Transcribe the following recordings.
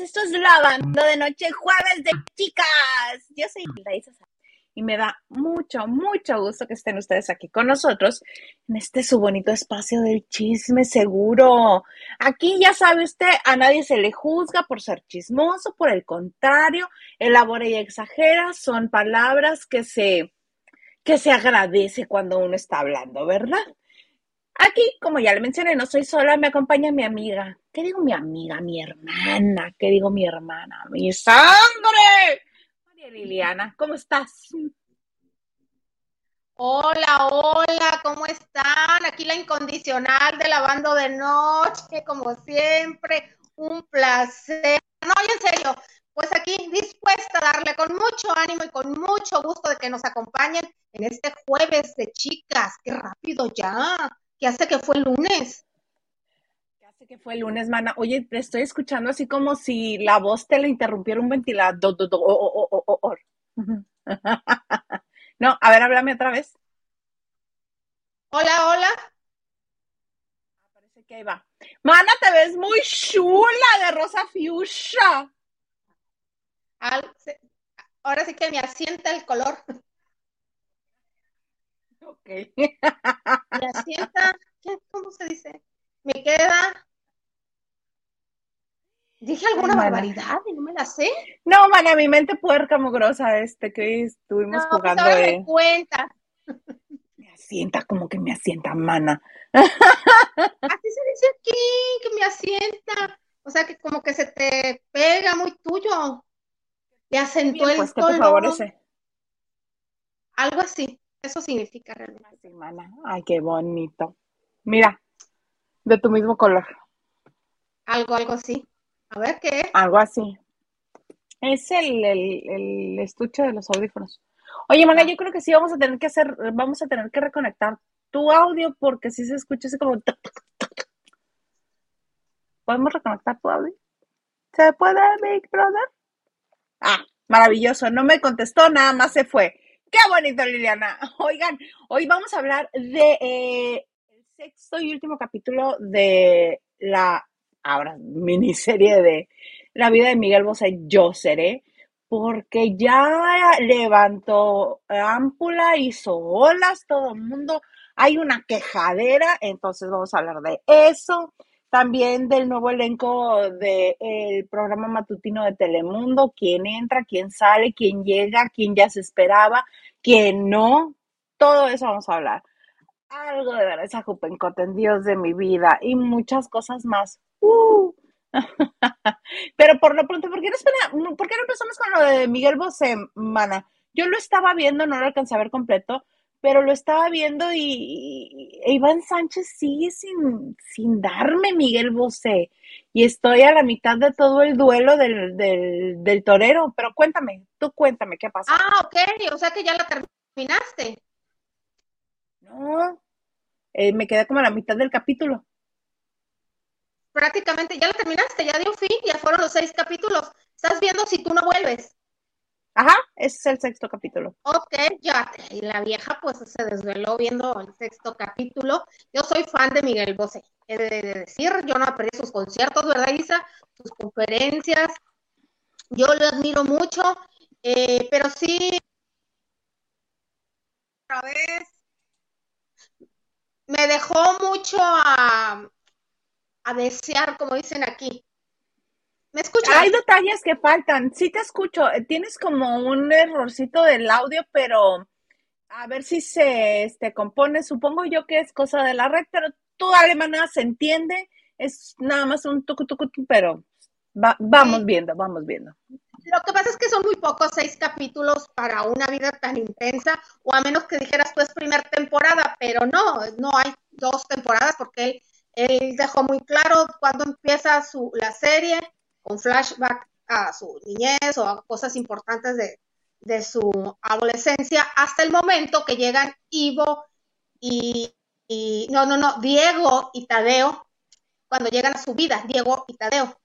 Esto es la banda de noche jueves de chicas. Yo soy Laisa y me da mucho, mucho gusto que estén ustedes aquí con nosotros en este su bonito espacio del chisme seguro. Aquí ya sabe usted, a nadie se le juzga por ser chismoso, por el contrario, elabora y exagera, son palabras que se que se agradece cuando uno está hablando, ¿verdad? Aquí, como ya le mencioné, no soy sola, me acompaña mi amiga. ¿Qué digo mi amiga? Mi hermana. ¿Qué digo mi hermana? ¡Mi sangre! María Liliana, ¿cómo estás? Hola, hola, ¿cómo están? Aquí la incondicional de la banda de noche, como siempre, un placer. No, en serio, pues aquí dispuesta a darle con mucho ánimo y con mucho gusto de que nos acompañen en este jueves de chicas. Qué rápido ya. ¿Qué hace que fue el lunes? ¿Qué hace que fue el lunes, mana? Oye, te estoy escuchando así como si la voz te la interrumpiera un ventilador. no, a ver, háblame otra vez. Hola, hola. Parece que ahí va. Mana, te ves muy chula de rosa fuchsia. Ahora sí que me asienta el color. Ok. Me asienta, ¿cómo se dice? Me queda. ¿Dije alguna barbaridad y no me la sé? No, mana, mi mente puerca mugrosa este que estuvimos no, jugando. Pues de... cuenta. Me asienta como que me asienta, mana. Así se dice aquí, que me asienta. O sea, que como que se te pega muy tuyo. Te acentúa el pues, ¿qué te favorece? Algo así. Eso significa realmente. Sí, mana. Ay, qué bonito. Mira, de tu mismo color. Algo, algo así. A ver qué es. Algo así. Es el, el, el estuche de los audífonos. Oye, mana, yo creo que sí vamos a tener que hacer, vamos a tener que reconectar tu audio porque si se escucha así como. ¿Podemos reconectar tu audio? ¿Se puede, Big Brother? Ah, maravilloso. No me contestó, nada más se fue. Qué bonito, Liliana. Oigan, hoy vamos a hablar de eh, el sexto y último capítulo de la ahora miniserie de La vida de Miguel Bosé, Yo seré, porque ya levantó ámpula, hizo olas, todo el mundo, hay una quejadera, entonces vamos a hablar de eso también del nuevo elenco del programa matutino de Telemundo, quién entra, quién sale, quién llega, quién ya se esperaba, quién no, todo eso vamos a hablar. Algo de Vanessa Jupencote en Dios de mi vida y muchas cosas más. Uh. Pero por lo pronto, ¿por qué, no, ¿por qué no empezamos con lo de Miguel Bosé, mana? Yo lo estaba viendo, no lo alcancé a ver completo, pero lo estaba viendo y, Iván Sánchez sigue sin, sin darme Miguel Bosé. Y estoy a la mitad de todo el duelo del, del, del torero. Pero cuéntame, tú cuéntame, ¿qué pasa? Ah, ok, o sea que ya la terminaste. No, eh, me quedé como a la mitad del capítulo. Prácticamente ya la terminaste, ya dio fin, ya fueron los seis capítulos. Estás viendo si tú no vuelves. Ajá, ese es el sexto capítulo. Ok, ya. Y la vieja pues se desveló viendo el sexto capítulo. Yo soy fan de Miguel Bosé. He de decir, yo no perdí sus conciertos, ¿verdad, Isa? Sus conferencias. Yo lo admiro mucho, eh, pero sí. Otra vez. Me dejó mucho a, a desear, como dicen aquí. ¿Me escuchas? Hay detalles que faltan. Sí te escucho. Tienes como un errorcito del audio, pero a ver si se este, compone. Supongo yo que es cosa de la red, pero tú alemana se entiende. Es nada más un tucu tucu, pero vamos viendo, vamos viendo. Lo que pasa es que son muy pocos seis capítulos para una vida tan intensa, o a menos que dijeras tú es primera temporada, pero no, no hay dos temporadas porque él, él dejó muy claro cuando empieza su, la serie un flashback a su niñez o a cosas importantes de, su adolescencia hasta el momento que llegan Ivo y, no, no, no, Diego y Tadeo, cuando llegan a su vida, Diego y Tadeo.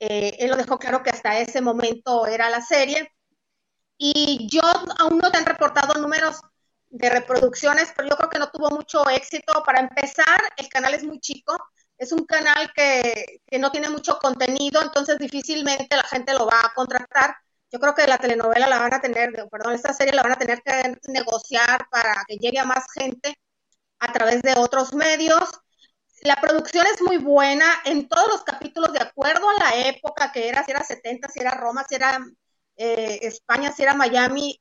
Eh, él lo dejó claro que hasta ese momento era la serie. Y yo aún no te han reportado números de reproducciones, pero yo creo que no tuvo mucho éxito. Para empezar, el canal es muy chico, es un canal que, que, no tiene mucho contenido, entonces difícilmente la gente lo va a contratar. Yo creo que la telenovela la van a tener, perdón, esta serie la van a tener que negociar para que llegue a más gente a través de otros medios. La producción es muy buena en todos los capítulos, de acuerdo a la época que era, si era 70, si era Roma, si era eh, España, si era Miami.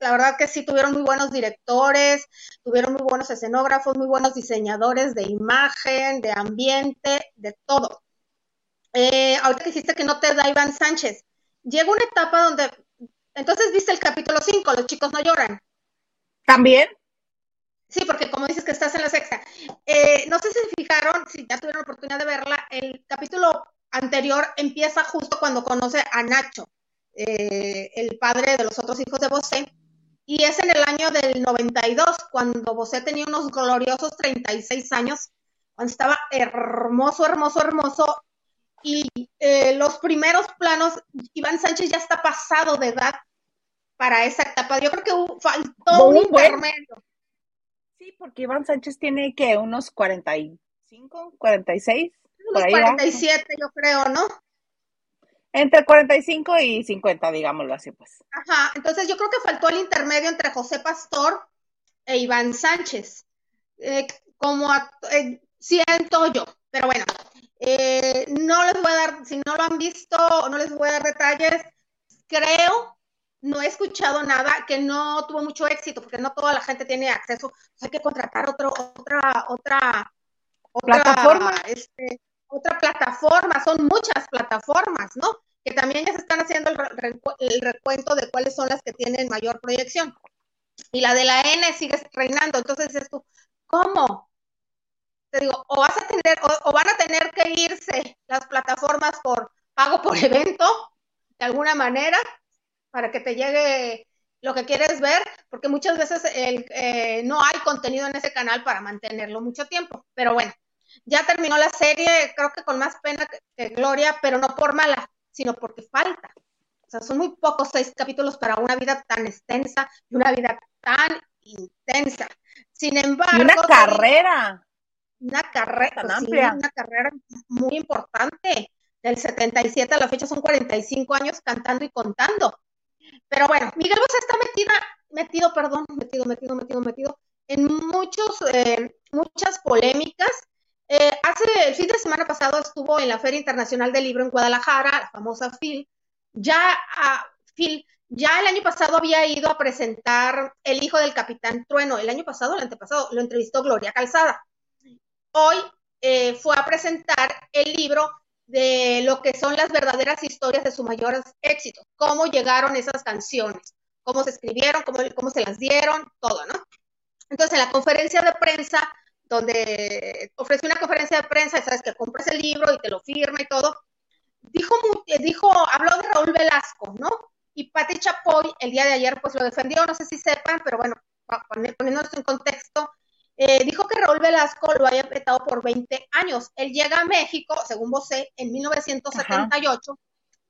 La verdad que sí tuvieron muy buenos directores, tuvieron muy buenos escenógrafos, muy buenos diseñadores de imagen, de ambiente, de todo. Eh, ahorita dijiste que no te da Iván Sánchez. Llega una etapa donde, entonces viste el capítulo 5, los chicos no lloran. ¿También? Sí, porque como dices que estás en la sexta. Eh, no sé si se fijaron, si ya tuvieron la oportunidad de verla, el capítulo anterior empieza justo cuando conoce a Nacho, eh, el padre de los otros hijos de Bosé, y es en el año del 92, cuando Bosé tenía unos gloriosos 36 años, cuando estaba hermoso, hermoso, hermoso, y eh, los primeros planos, Iván Sánchez ya está pasado de edad para esa etapa. Yo creo que faltó un intermedio. Sí, porque Iván Sánchez tiene que unos 45, 46. Unos 47, yo creo, ¿no? Entre 45 y 50, digámoslo así, pues. Ajá, entonces yo creo que faltó el intermedio entre José Pastor e Iván Sánchez. Eh, como eh, siento yo, pero bueno, eh, no les voy a dar, si no lo han visto, no les voy a dar detalles. Creo no he escuchado nada que no tuvo mucho éxito, porque no toda la gente tiene acceso. hay que contratar otro, otra, otra, otra plataforma. Este, otra plataforma, son muchas plataformas, ¿no? Que también ya se están haciendo el, recuento de cuáles son las que tienen mayor proyección. Y la de la N sigue reinando. Entonces dices tú, ¿cómo? Te digo, o vas a tener, o van a tener que irse las plataformas por pago por evento, de alguna manera, para que te llegue lo que quieres ver, porque muchas veces eh, no hay contenido en ese canal para mantenerlo mucho tiempo. Pero bueno, ya terminó la serie, creo que con más pena que, gloria, pero no por mala, sino porque falta. O sea, son muy pocos seis capítulos para una vida tan extensa y una vida tan intensa. Sin embargo. una carrera. Una carrera tan amplia. una carrera muy importante. Del 77 a la fecha son 45 años cantando y contando. Pero bueno, Miguel Bosé está metida, metido, perdón, metido, metido, metido, metido en muchos, eh, muchas polémicas. Eh, hace el fin de semana pasado estuvo en la Feria Internacional del Libro en Guadalajara, la famosa FIL. Ya, a Phil, ya el año pasado había ido a presentar El hijo del capitán Trueno. El año pasado, el antepasado, lo entrevistó Gloria Calzada. Hoy eh, fue a presentar el libro de lo que son las verdaderas historias de sus mayores éxitos, cómo llegaron esas canciones, cómo se escribieron, cómo, cómo se las dieron, todo, ¿no? Entonces, en la conferencia de prensa, donde ofreció una conferencia de prensa, sabes que compras el libro y te lo firma y todo, dijo, dijo, habló de Raúl Velasco, ¿no? Y Pati Chapoy el día de ayer pues lo defendió, no sé si sepan, pero bueno, poniéndonos en contexto, eh, dijo que Raúl Velasco lo había apretado por 20 años. Él llega a México, según Bosé, en 1978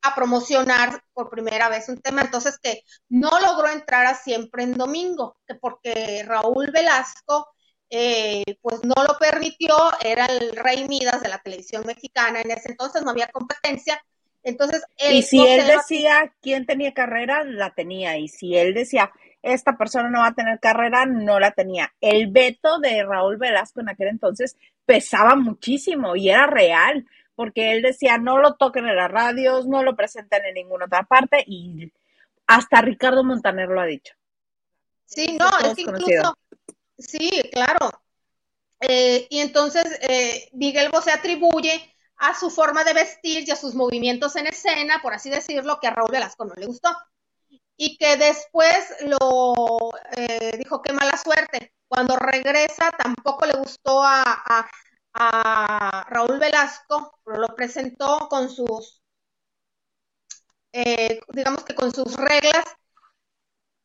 a promocionar por primera vez un tema, entonces que no logró entrar a siempre en domingo, que porque Raúl Velasco eh, pues no lo permitió, era el rey Midas de la televisión mexicana, en ese entonces no había competencia, entonces Y si él decía quién tenía carrera, la tenía, y si él decía esta persona no va a tener carrera, no la tenía. El veto de Raúl Velasco en aquel entonces pesaba muchísimo y era real, porque él decía no lo toquen en las radios, no lo presenten en ninguna otra parte y hasta Ricardo Montaner lo ha dicho. Sí, no, es incluso, sí, claro. Eh, y entonces eh, Miguel Bosé atribuye a su forma de vestir y a sus movimientos en escena, por así decirlo, que a Raúl Velasco no le gustó y que después lo eh, dijo qué mala suerte. Cuando regresa tampoco le gustó a, Raúl Velasco, pero lo presentó con sus, eh, digamos que con sus reglas,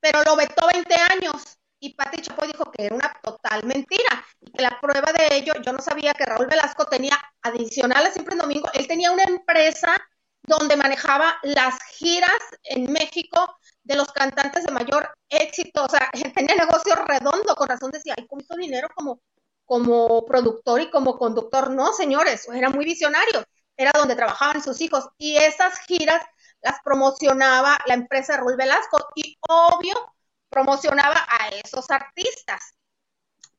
pero lo vetó 20 años. Y Pati Chapoy dijo que era una total mentira. Y que la prueba de ello, yo no sabía que Raúl Velasco tenía, adicional Siempre en Domingo, él tenía una empresa donde manejaba las giras en México de los cantantes de mayor éxito, o sea, tenía negocio redondo, con razón decía, ay, con dinero como como productor y como conductor. No, señores, era muy visionario. Era donde trabajaban sus hijos. Y esas giras las promocionaba la empresa Raúl Velasco y obvio promocionaba a esos artistas.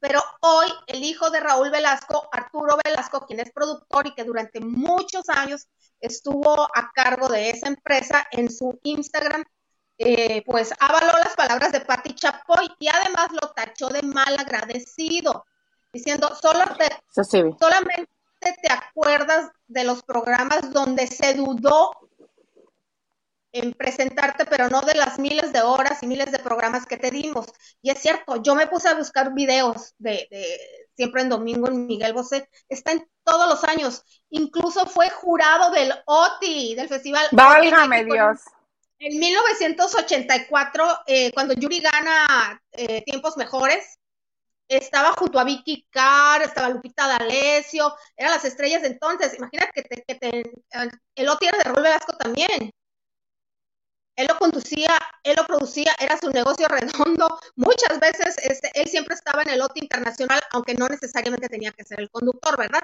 Pero hoy el hijo de Raúl Velasco, Arturo Velasco, quien es productor y que durante muchos años estuvo a cargo de esa empresa en su Instagram, eh, pues avaló las palabras de Patti Chapoy y además lo tachó de mal agradecido, diciendo, Solo solamente te acuerdas de los programas donde se dudó en presentarte, pero no de las miles de horas y miles de programas que te dimos. Y es cierto, yo me puse a buscar videos de, siempre en domingo en Miguel Bosé, está en todos los años, incluso fue jurado del OTI, del festival. Válgame Dios. En 1984, eh, cuando Yuri gana eh, Tiempos Mejores, estaba junto a Vicky Carr, estaba Lupita D'Alessio, eran las estrellas de entonces. Imagínate que, te, que te, el OTI era de Rol Velasco también. Él lo conducía, él lo producía, era su negocio redondo. Muchas veces este, él siempre estaba en el OTI internacional, aunque no necesariamente tenía que ser el conductor, ¿verdad?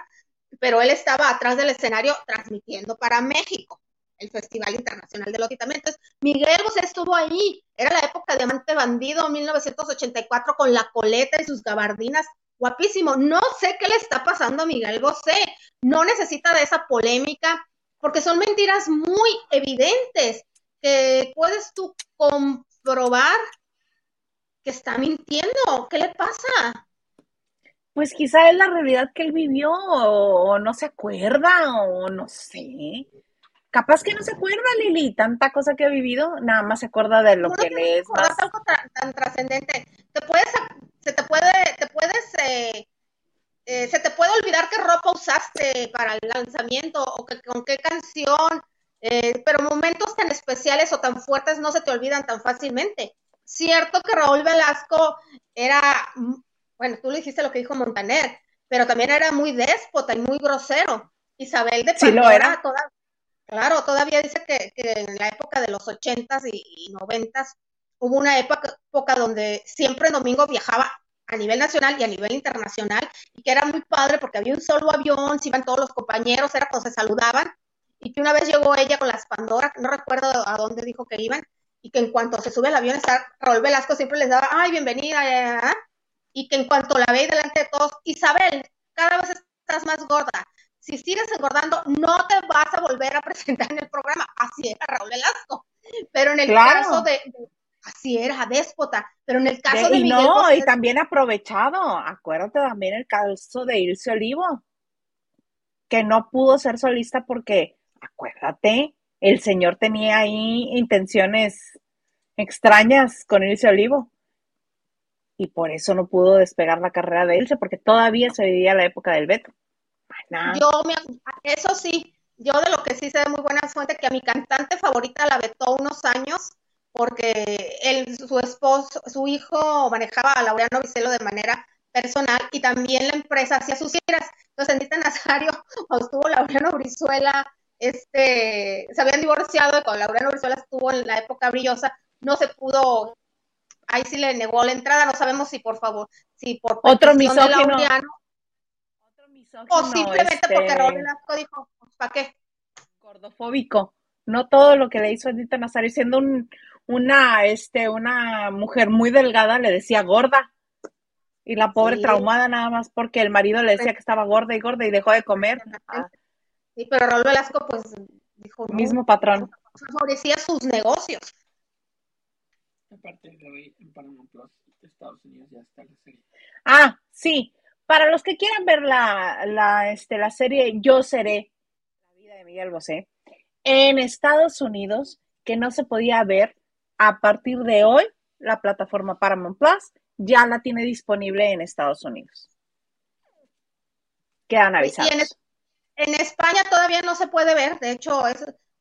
Pero él estaba atrás del escenario transmitiendo para México el Festival Internacional del también. Entonces, Miguel Bosé estuvo ahí. Era la época de Amante Bandido, 1984, con la coleta y sus gabardinas. Guapísimo. No sé qué le está pasando a Miguel Bosé. No necesita de esa polémica, porque son mentiras muy evidentes que puedes tú comprobar que está mintiendo. ¿Qué le pasa? Pues quizá es la realidad que él vivió, o no se acuerda, o no sé. Capaz que no se acuerda, Lili, tanta cosa que ha vivido, nada más se acuerda de lo que le es más. algo tan, trascendente. Te puedes, se te puede, te puedes, eh, eh, se te puede olvidar qué ropa usaste para el lanzamiento o que, con qué canción, eh, pero momentos tan especiales o tan fuertes no se te olvidan tan fácilmente. Cierto que Raúl Velasco era, mm, bueno, tú le dijiste lo que dijo Montaner, pero también era muy déspota y muy grosero. Isabel de Pandora, sí, lo era. Toda, Claro, todavía dice que, en la época de los ochentas y noventas hubo una época, donde siempre domingo viajaba a nivel nacional y a nivel internacional y que era muy padre porque había un solo avión, se iban todos los compañeros, era cuando se saludaban y que una vez llegó ella con las Pandora, no recuerdo a dónde dijo que iban, y que en cuanto se sube al avión, está, Raúl Velasco siempre les daba, ay, bienvenida, y que en cuanto la ve delante de todos, Isabel, cada vez estás más gorda, si sigues engordando, no te vas a volver a presentar en el programa. Así era Raúl Velasco. Pero en el caso de, así era, déspota, pero en el caso de, y no, y también aprovechado, acuérdate también el caso de Irse Olivo, que no pudo ser solista porque, acuérdate, el señor tenía ahí intenciones extrañas con Irse Olivo. Y por eso no pudo despegar la carrera de Ilse, porque todavía se vivía la época del veto. Yo, me, eso sí, yo de lo que sí sé de muy buena fuente, que a mi cantante favorita la vetó unos años porque él, su esposo, su hijo manejaba a Laureano Vicelo de manera personal y también la empresa hacía sus giras. Entonces, en Dita Nazario, estuvo Laureano Brizuela, este, se habían divorciado y cuando Laureano Brizuela estuvo en la época brillosa, no se pudo, ahí sí le negó la entrada, no sabemos si por favor, si por otro misógino, o simplemente porque este, Raúl Velasco dijo, pues, ¿para qué? Gordofóbico. No todo lo que le hizo Edith Nazario, siendo una, este, una mujer muy delgada, le decía gorda. Y la pobre traumada nada más porque el marido le decía que estaba gorda y gorda y dejó de comer. Sí, pero Raúl Velasco, pues, dijo. Mismo patrón. Favorecía sus negocios. Aparte de hoy, en Panamá Plus, Estados Unidos ya está la serie. Ah, sí. Para los que quieran ver la, la, este, la serie Yo Seré, la vida de Miguel Bosé, en Estados Unidos, que no se podía ver a partir de hoy, la plataforma Paramount Plus ya la tiene disponible en Estados Unidos. Quedan avisados. En, España todavía no se puede ver, de hecho,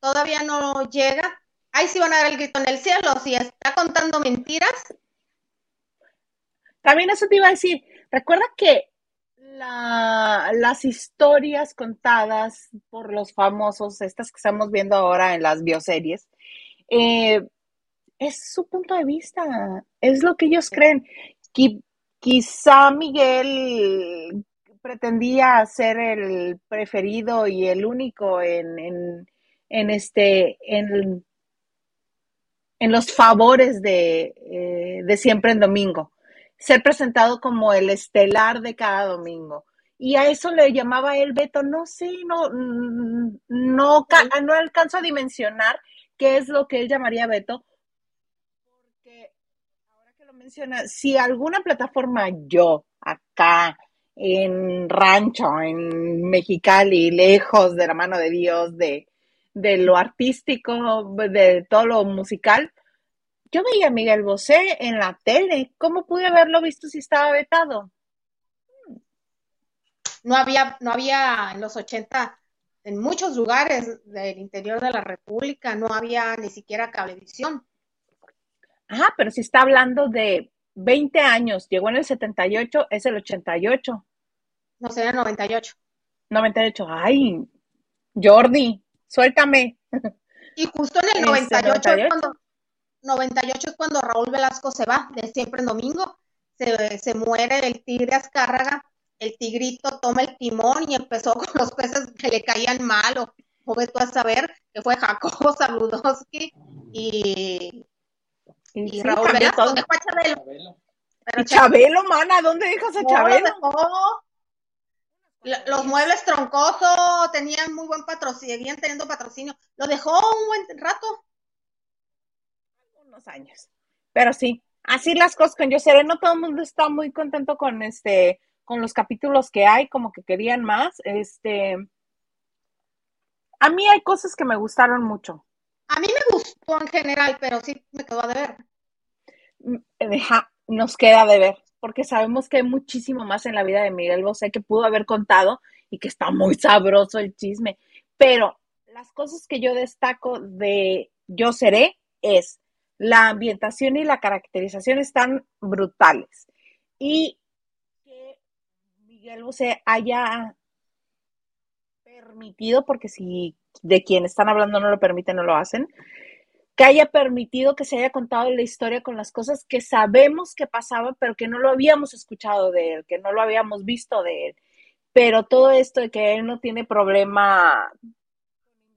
todavía no llega. Ahí sí van a ver el grito en el cielo, si está contando mentiras. También eso te iba a decir, recuerda que las historias contadas por los famosos, estas que estamos viendo ahora en las bioseries, eh, es su punto de vista, es lo que ellos creen. quizá Miguel pretendía ser el preferido y el único en, en, en este, en, en, los favores de, eh, de siempre en domingo, ser presentado como el estelar de cada domingo. Y a eso le llamaba él Beto, no sé, no, no, no alcanzo a dimensionar qué es lo que él llamaría Beto, porque ahora que lo menciona, si alguna plataforma yo acá en rancho, en Mexicali, lejos de la mano de Dios, de, de lo artístico, de todo lo musical, yo veía a Miguel Bosé en la tele. ¿Cómo pude haberlo visto si estaba vetado? No había, no había en los 80, en muchos lugares del interior de la República, no había ni siquiera cablevisión. Ajá, pero si está hablando de 20 años, llegó en el 78, es el 88. No, sería 98. 98, ay, Jordi, suéltame. Y justo en el 98, 98? Es cuando, 98 es cuando Raúl Velasco se va, de siempre en domingo, se, se muere el tigre Azcárraga, el tigrito toma el timón y empezó con los peces que le caían mal, o, o tú a saber, que fue Jacobo Saludowski y, y, Raúl Velasco, dejó a Chabelo. Pero Chabelo, mana, ¿dónde dejas a Chabelo? Los muebles troncosos tenían muy buen patrocinio, seguían teniendo patrocinio. Lo dejó un buen rato. Unos años. Pero sí, así las cosas con Yo Seré, no todo el mundo está muy contento con este, con los capítulos que hay, como que querían más. Este, a mí hay cosas que me gustaron mucho. A mí me gustó en general, pero sí me quedó de ver. Mm, deja, nos queda de ver porque sabemos que hay muchísimo más en la vida de Miguel Bosé que pudo haber contado y que está muy sabroso el chisme. Pero las cosas que yo destaco de Yo Seré es la ambientación y la caracterización están brutales. Y que Miguel Bosé haya permitido, porque si de quien están hablando no lo permiten, no lo hacen, que haya permitido que se haya contado la historia con las cosas que sabemos que pasaban, pero que no lo habíamos escuchado de él, que no lo habíamos visto de él. Pero todo esto de que él no tiene problema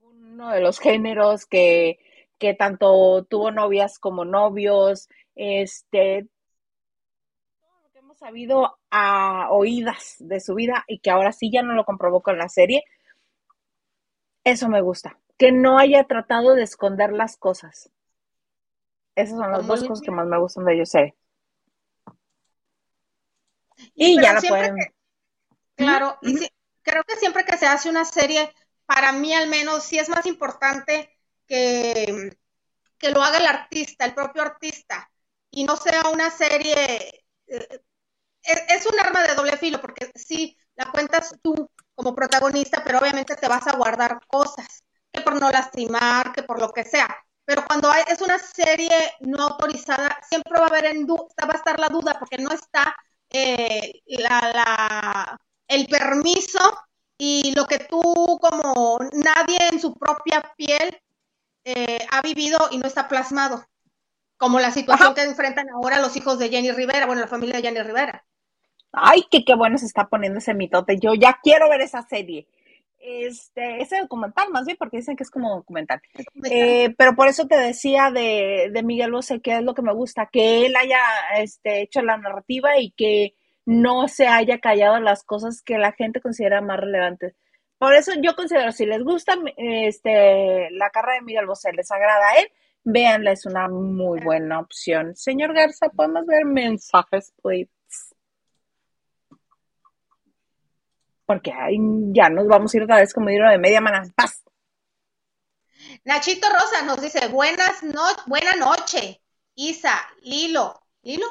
con ninguno de los géneros, que, que tanto tuvo novias como novios, este, todo lo que hemos sabido a oídas de su vida y que ahora sí ya no lo comprobó con la serie, eso me gusta que no haya tratado de esconder las cosas. Esas son las dos cosas que más me gustan de ellos. Y, ya la pueden. claro, y creo que siempre que se hace una serie, para mí al menos, sí es más importante que, que lo haga el artista, el propio artista, y no sea una serie. Eh, es, es, un arma de doble filo, porque sí, la cuentas tú como protagonista, pero obviamente te vas a guardar cosas que por no lastimar, que por lo que sea. Pero cuando hay, es una serie no autorizada, siempre va a haber en va a estar la duda porque no está eh, la, la, el permiso y lo que tú como nadie en su propia piel eh, ha vivido y no está plasmado, como la situación que enfrentan ahora los hijos de Jenny Rivera, bueno, la familia de Jenny Rivera. Ay, qué, qué bueno se está poniendo ese mitote. Yo ya quiero ver esa serie este, ese documental, más bien, porque dicen que es como documental. Eh, pero por eso te decía de, de, Miguel Bosé, que es lo que me gusta, que él haya este, hecho la narrativa y que no se haya callado las cosas que la gente considera más relevantes. Por eso yo considero, si les gusta este, la carrera de Miguel Bosé, les agrada a él, véanla, es una muy buena opción. Señor Garza, ¿podemos ver mensajes, please? Porque ya nos vamos a ir otra vez como dinero de media mana. Paz. Nachito Rosa nos dice, buenas no buena noche, Isa, Lilo, Lilo,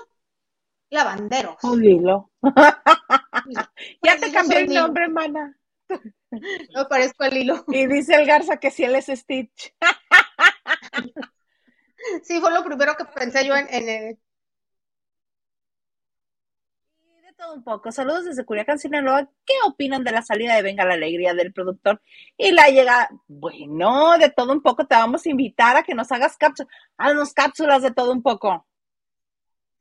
Lavanderos. Oh, Lilo. ya te cambié el nombre, mana. No parezco a Lilo. Y dice el Garza que si él es Stitch. sí, fue lo primero que pensé yo en, en, el, todo un poco. Saludos desde Culiacán, Sinaloa. ¿Qué opinan de la salida de Venga la Alegría del productor y la llegada? Bueno, de todo un poco te vamos a invitar a que nos hagas cápsulas, haznos cápsulas de todo un poco.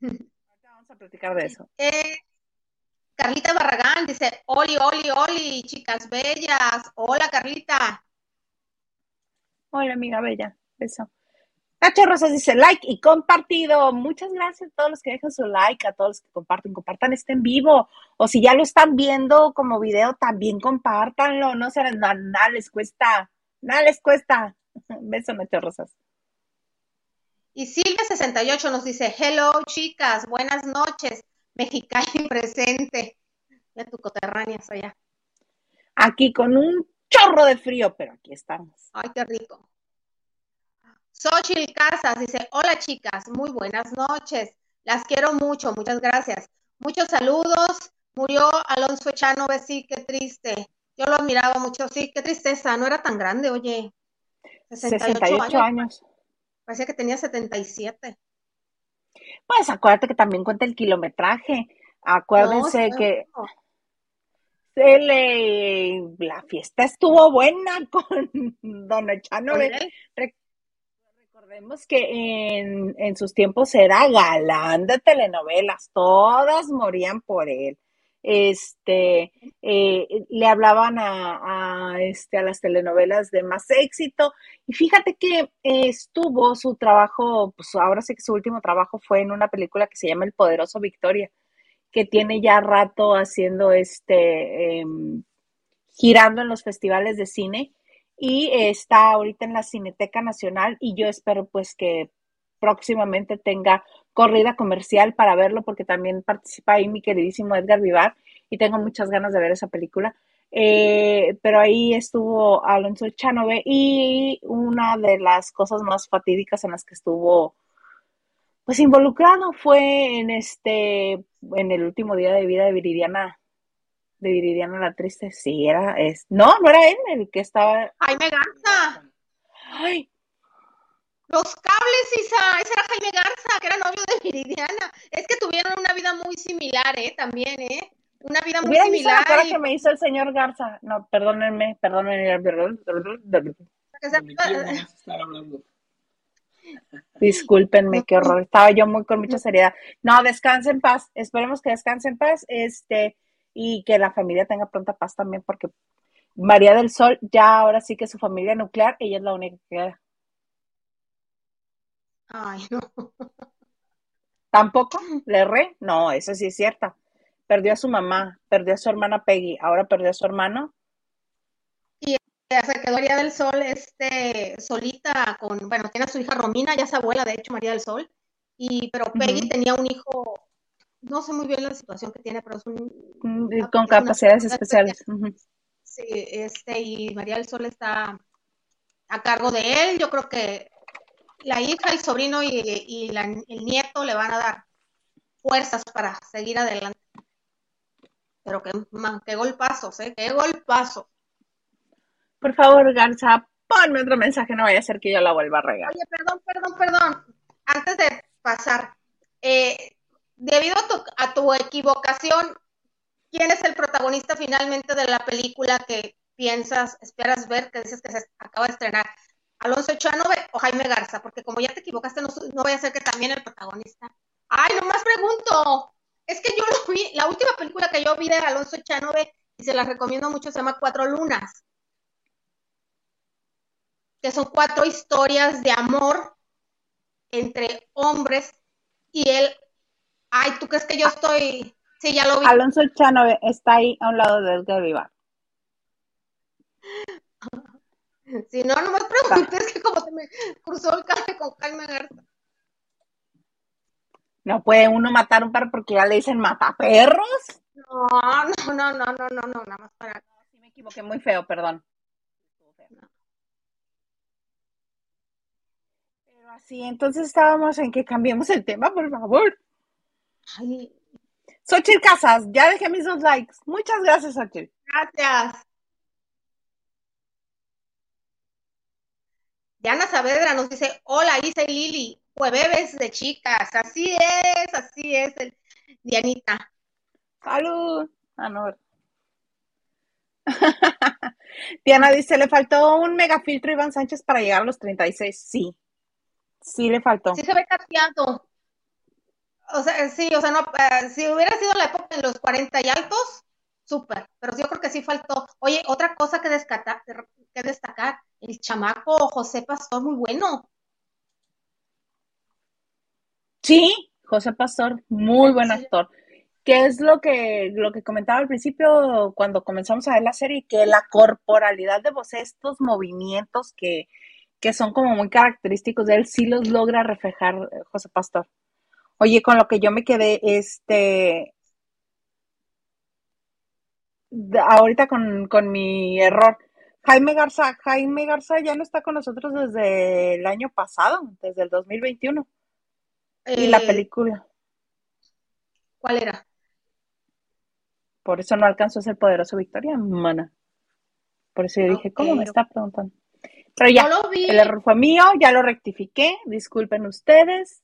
vamos a platicar de eso. Eh, Carlita Barragán dice, Oli, Oli, Oli, chicas bellas. Hola, Carlita. Hola, amiga bella. Beso. Nacho Rosas dice like y compartido. Muchas gracias a todos los que dejan su like, a todos los que comparten. Compartan este en vivo. O si ya lo están viendo como video, también compártanlo. No será nada, nada les cuesta. Nada les cuesta. Beso, Nacho Rosas. Y Silvia68 nos dice, hello, chicas, buenas noches. Mexicali presente. Ya tu coterráneas allá. Aquí con un chorro de frío, pero aquí estamos. Ay, qué rico. Xochitl Casas dice, hola chicas, muy buenas noches. Las quiero mucho, muchas gracias. Muchos saludos. Murió Alonso Echano, sí, qué triste. Yo lo admiraba mucho, sí, qué tristeza, no era tan grande, oye. 68, 68 años. Parecía que tenía 77. Pues acuérdate que también cuenta el kilometraje. Acuérdense No, que no. se le- la fiesta estuvo buena con Don Echano. Recordemos que en, en sus tiempos era galán de telenovelas, todas morían por él. Este, eh, le hablaban a, este, a las telenovelas de más éxito. Y fíjate que estuvo su trabajo, pues ahora sí que su último trabajo fue en una película que se llama El Poderoso Victoria, que tiene ya rato haciendo este, em, girando en los festivales de cine y está ahorita en la Cineteca Nacional y yo espero pues que próximamente tenga corrida comercial para verlo porque también participa ahí mi queridísimo Edgar Vivar y tengo muchas ganas de ver esa película. Eh, pero ahí estuvo Alonso Chanove y una de las cosas más fatídicas en las que estuvo pues involucrado fue en este en el último día de vida de Viridiana de Viridiana la Triste. Sí, era es no, no era él el que estaba Jaime Garza. Ay, Los cables, Isa. Ese era Jaime Garza, que era novio de Viridiana. Es que tuvieron una vida muy similar, ¿eh? También, ¿eh? Una vida muy Hubiera visto la similar. cara y- que me hizo el señor Garza. No, perdónenme, perdónenme. que se- ¿De quién vamos a estar hablando? Discúlpenme, qué horror. Estaba yo muy con mucha seriedad. No, descanse en paz. Esperemos que descanse en paz. Este, y que la familia tenga pronta paz también, porque María del Sol, ya ahora sí que su familia nuclear, ella es la única que queda. Ay, no. ¿Tampoco? ¿Le erré? No, eso sí es cierto. Perdió a su mamá, perdió a su hermana Peggy, ahora perdió a su hermano. Se quedó María del Sol este, solita con, bueno, tiene a su hija Romina, ya es abuela, de hecho, María del Sol. Y, pero Peggy tenía un hijo, no sé muy bien la situación que tiene, pero es un, Mm, Con capacidades especiales. Sí, este, y María del Sol está a cargo de él. Yo creo que la hija, el sobrino y, y la- el nieto le van a dar fuerzas para seguir adelante. Pero qué, man, qué golpazos, ¿eh? Qué golpazos. Por favor, Garza, ponme otro mensaje, no vaya a ser que yo la vuelva a regar. Oye, perdón, perdón, perdón. Antes de pasar, eh, debido a tu, equivocación, ¿quién es el protagonista finalmente de la película que piensas, esperas ver, que dices que se acaba de estrenar? ¿Alonso Echanove o Jaime Garza? Porque como ya te equivocaste, no, vaya a ser que también el protagonista. Ay, nomás pregunto. Es que yo lo vi, la última película que yo vi de Alonso Echanove, y se la recomiendo mucho, se llama Cuatro Lunas que son cuatro historias de amor entre hombres y él, ay, ¿tú crees que yo estoy? Sí, ya lo vi. Alonso Chanove está ahí a un lado de Edgar Vivar. Si no, no me preguntes es que como se me cruzó el cable con Jaime Garza. No puede uno matar un perro porque ya le dicen mataperros. No, no, no, no, no, no, no, nada más para. Sí, me equivoqué muy feo, perdón. Pero así, entonces estábamos en que cambiemos el tema, por favor. Ay, Xochitl Casas, ya dejé mis dos likes. Muchas gracias, Xochitl. gracias. Diana Saavedra nos dice, hola Isa y Lili, jueves de chicas, así es, así es, el- Dianita. Salud. Ah, no. Diana dice, le faltó un megafiltro a Iván Sánchez para llegar a los 36. Sí, sí le faltó. Sí se ve cateado. O sea, sí, o sea, no, eh, si hubiera sido la época de los 40 y altos, súper, pero yo creo que sí faltó. Oye, otra cosa que, destacar, que destacar, el chamaco José Pastor, muy bueno. Sí, José Pastor, muy buen actor. ¿Qué es lo que, lo que comentaba al principio cuando comenzamos a ver la serie? Que la corporalidad de vos, estos movimientos que, que son como muy característicos de él, sí los logra reflejar eh, José Pastor. Oye, con lo que yo me quedé, este, ahorita con, con mi error. Jaime Garza, Jaime Garza ya no está con nosotros desde el año pasado, desde el 2021. y la Eh, película. ¿Cuál era? Por eso no alcanzó a ser poderoso Victoria, mana. Por eso yo dije, ¿cómo me está preguntando? Pero ya, lo vi, el error fue mío, ya lo rectifiqué, disculpen ustedes.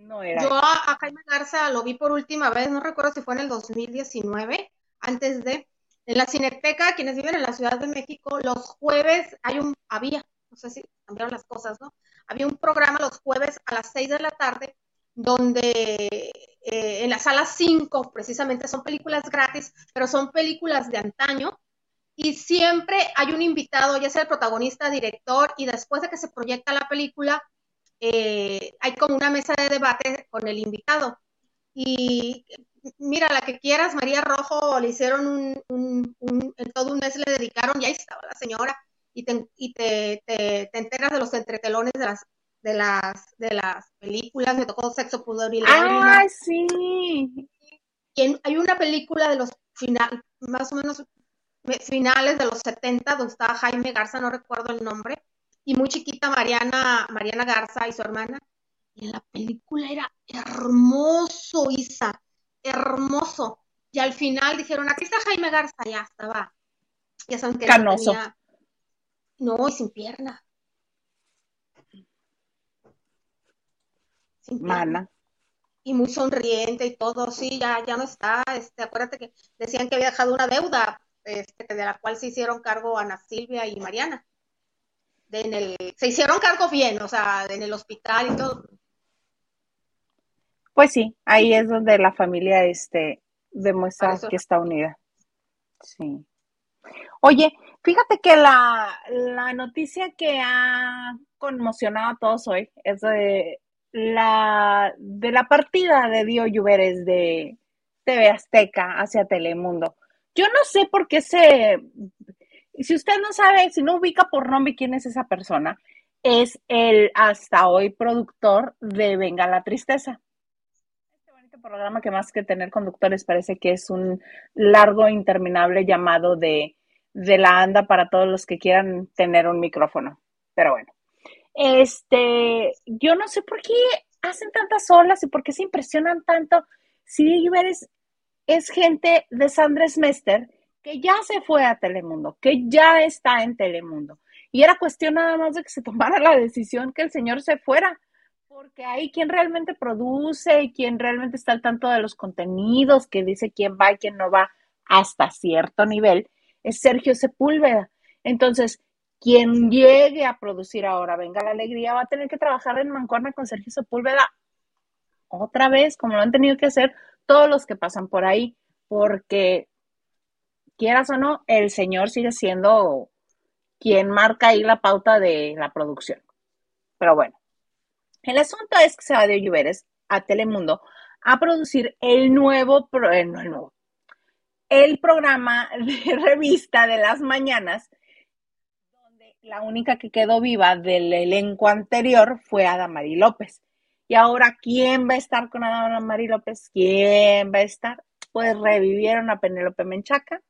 No era yo a Jaime Garza lo vi por última vez, no recuerdo si fue en el 2019, antes de, en la Cineteca, quienes viven en la Ciudad de México, los jueves hay un, había, no sé si cambiaron las cosas, ¿no? Había un programa los jueves a las 6 de la tarde donde eh, en la sala 5 precisamente son películas gratis, pero son películas de antaño y siempre hay un invitado, ya sea el protagonista, director, y después de que se proyecta la película, eh, hay como una mesa de debate con el invitado. Y mira, la que quieras, María Rojo, le hicieron un, un, un en todo un mes le dedicaron, y ahí estaba la señora, y te, y te, te, te enteras de los entretelones de las, de las, de las películas, me tocó Sexo, Pudor y Lágrimas. ¡Ay, sí! Y en- hay una película de los final, más o menos me- finales de los 70, donde estaba Jaime Garza, no recuerdo el nombre, y muy chiquita Mariana, Mariana Garza y su hermana. Y en la película era hermoso, Isa, hermoso. Y al final dijeron, aquí está Jaime Garza, ya estaba. Ya saben que no Canoso. tenía, no, y sin pierna. Sin pierna y muy sonriente y todo, sí, ya, ya no está, este, acuérdate que decían que había dejado una deuda, este, de la cual se hicieron cargo Ana Silvia y Mariana. De en el, se hicieron cargo bien, o sea, en el hospital y todo. Pues sí, ahí es donde la familia este, demuestra que está unida. Sí. Oye, fíjate que la, la noticia que ha conmocionado a todos hoy es de la, de la partida de Dio Lluveres de TV Azteca hacia Telemundo. Yo no sé por qué se... Si usted no sabe, si no ubica por nombre quién es esa persona, es el hasta hoy productor de Venga la Tristeza. Este bonito programa que más que tener conductores parece que es un largo, interminable llamado de, de la anda para todos los que quieran tener un micrófono. Pero bueno, este, yo no sé por qué hacen tantas olas y por qué se impresionan tanto. Si es, es gente de Sandres Mester que ya se fue a Telemundo, que ya está en Telemundo. Y era cuestión nada más de que se tomara la decisión que el señor se fuera porque hay quien realmente produce y quien realmente está al tanto de los contenidos, que dice quién va y quién no va hasta cierto nivel, es Sergio Sepúlveda. Entonces, quien llegue a producir ahora Venga la Alegría va a tener que trabajar en mancuerna con Sergio Sepúlveda otra vez, como lo han tenido que hacer todos los que pasan por ahí, porque quieras o no, el señor sigue siendo quien marca ahí la pauta de la producción. Pero bueno, el asunto es que se va de Lluveres a Telemundo a producir el nuevo, eh, el nuevo, el programa de revista de las mañanas, donde la única que quedó viva del elenco anterior fue Adamari López. Y ahora, ¿quién va a estar con Adamari López? ¿Quién va a estar? Pues revivieron a Penélope Menchaca.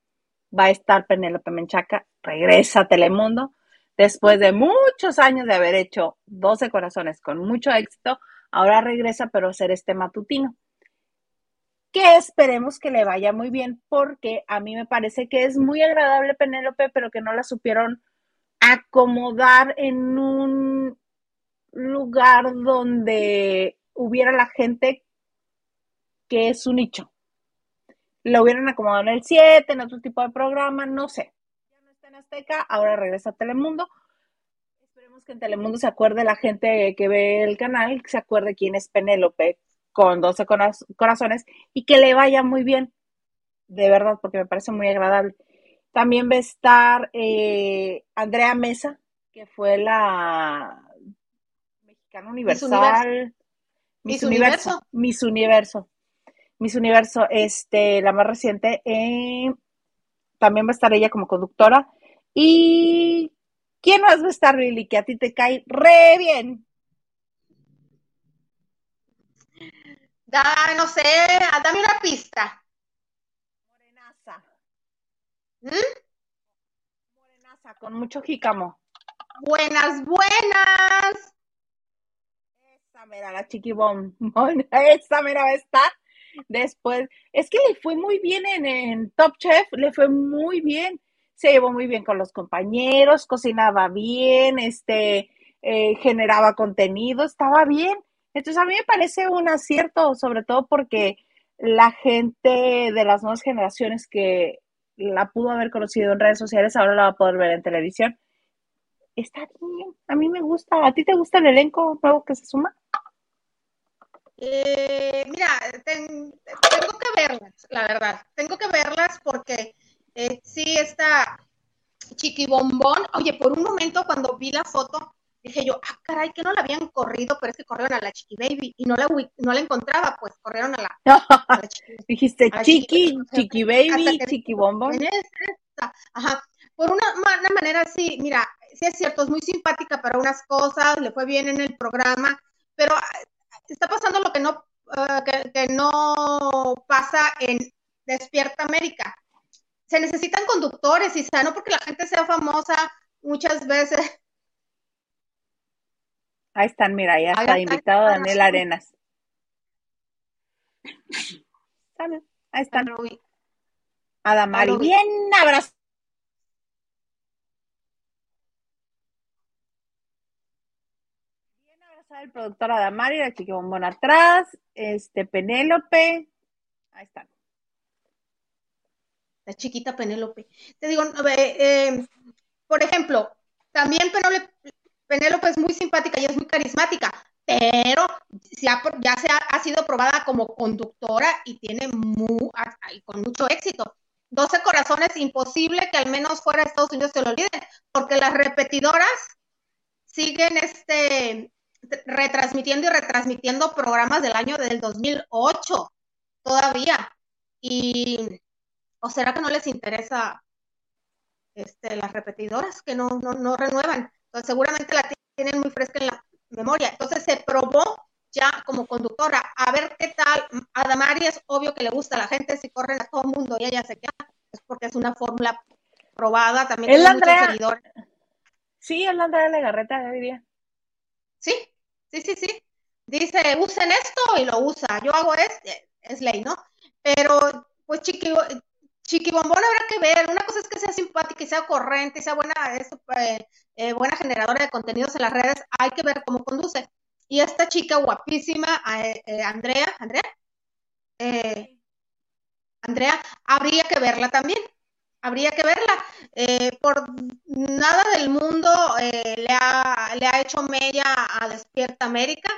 Va a estar Penélope Menchaca, regresa a Telemundo después de muchos años de haber hecho 12 corazones con mucho éxito, ahora regresa, pero a hacer este matutino. Que esperemos que le vaya muy bien, porque a mí me parece que es muy agradable Penélope, pero que no la supieron acomodar en un lugar donde hubiera la gente que es su nicho. Lo hubieran acomodado en el 7, en otro tipo de programa, no sé. Ya no está en Azteca, ahora regresa a Telemundo Esperemos que en Telemundo se acuerde la gente que ve el canal, que se acuerde quién es Penélope con 12 corazones y que le vaya muy bien, de verdad, porque me parece muy agradable. También va a estar eh, Andrea Mesa, que fue la mexicana universal. Miss Universo. Miss Universo. Miss Universo, este, la más reciente. Eh, también va a estar ella como conductora. ¿Y quién más va a estar, Lili? Que a ti te cae re bien. Da, no sé, dame una pista. Morenaza. ¿Mm? Morenaza, con mucho jícamo. Buenas, buenas. Esa mira, la chiquibón. Esa mira va a estar después. Es que le fue muy bien en, Top Chef, le fue muy bien. Se llevó muy bien con los compañeros, cocinaba bien, este, eh, generaba contenido, estaba bien. Entonces a mí me parece un acierto, sobre todo porque la gente de las nuevas generaciones que la pudo haber conocido en redes sociales ahora la va a poder ver en televisión. Está bien, a mí me gusta. ¿A ti te gusta el elenco nuevo que se suma? Eh, mira, ten, tengo que verlas, la verdad. Tengo que verlas porque eh, sí está Chiqui Bombón. Oye, por un momento cuando vi la foto, dije yo, ah, caray, que no la habían corrido, pero es que corrieron a la Chiqui Baby y no la, no la encontraba, pues corrieron a la, a la chiqui, Dijiste Chiqui, Chiqui Baby, Chiqui Bombón. Ajá, por una, una, manera sí, mira, sí es cierto, es muy simpática para unas cosas, le fue bien en el programa, pero está pasando lo que no, uh, que, que no pasa en Despierta América. Se necesitan conductores, y no porque la gente sea famosa muchas veces Ahí están, mira, ya está invitado Daniel Arenas. Ahí están. Adamari, bien abrazo. Abrazada el productor Adamari, la chiquibombón atrás, este Penélope. Ahí están. La chiquita Penélope. Te digo, eh, por ejemplo, también Penélope, Penélope es muy simpática y es muy carismática, pero ya, ya se ha, sido probada como conductora y tiene muy, con mucho éxito. 12 corazones, imposible que al menos fuera de Estados Unidos se lo olviden, porque las repetidoras siguen este, retransmitiendo y retransmitiendo programas del año del 2008 todavía. Y, ¿o será que no les interesa este, las repetidoras que no, no, no renuevan? Entonces, seguramente la tienen muy fresca en la memoria. Entonces se probó ya como conductora. A ver qué tal. A Damari es obvio que le gusta a la gente si corren a todo el mundo y ella se queda. Es porque es una fórmula probada. También tiene muchos seguidores. Sí, es la Andrea Legarreta, diría. Sí, sí, sí, sí. Dice, usen esto y lo usa. Yo hago este, es ley, ¿no? Pero, pues, chiqui, Chiquibombón habrá que ver. Una cosa es que sea simpática y sea corriente y sea buena, eh, eh, buena generadora de contenidos en las redes. Hay que ver cómo conduce. Y esta chica guapísima, eh, Andrea, Andrea, Andrea, habría que verla también. Habría que verla. por nada del mundo le, ha, le ha hecho mella a Despierta América.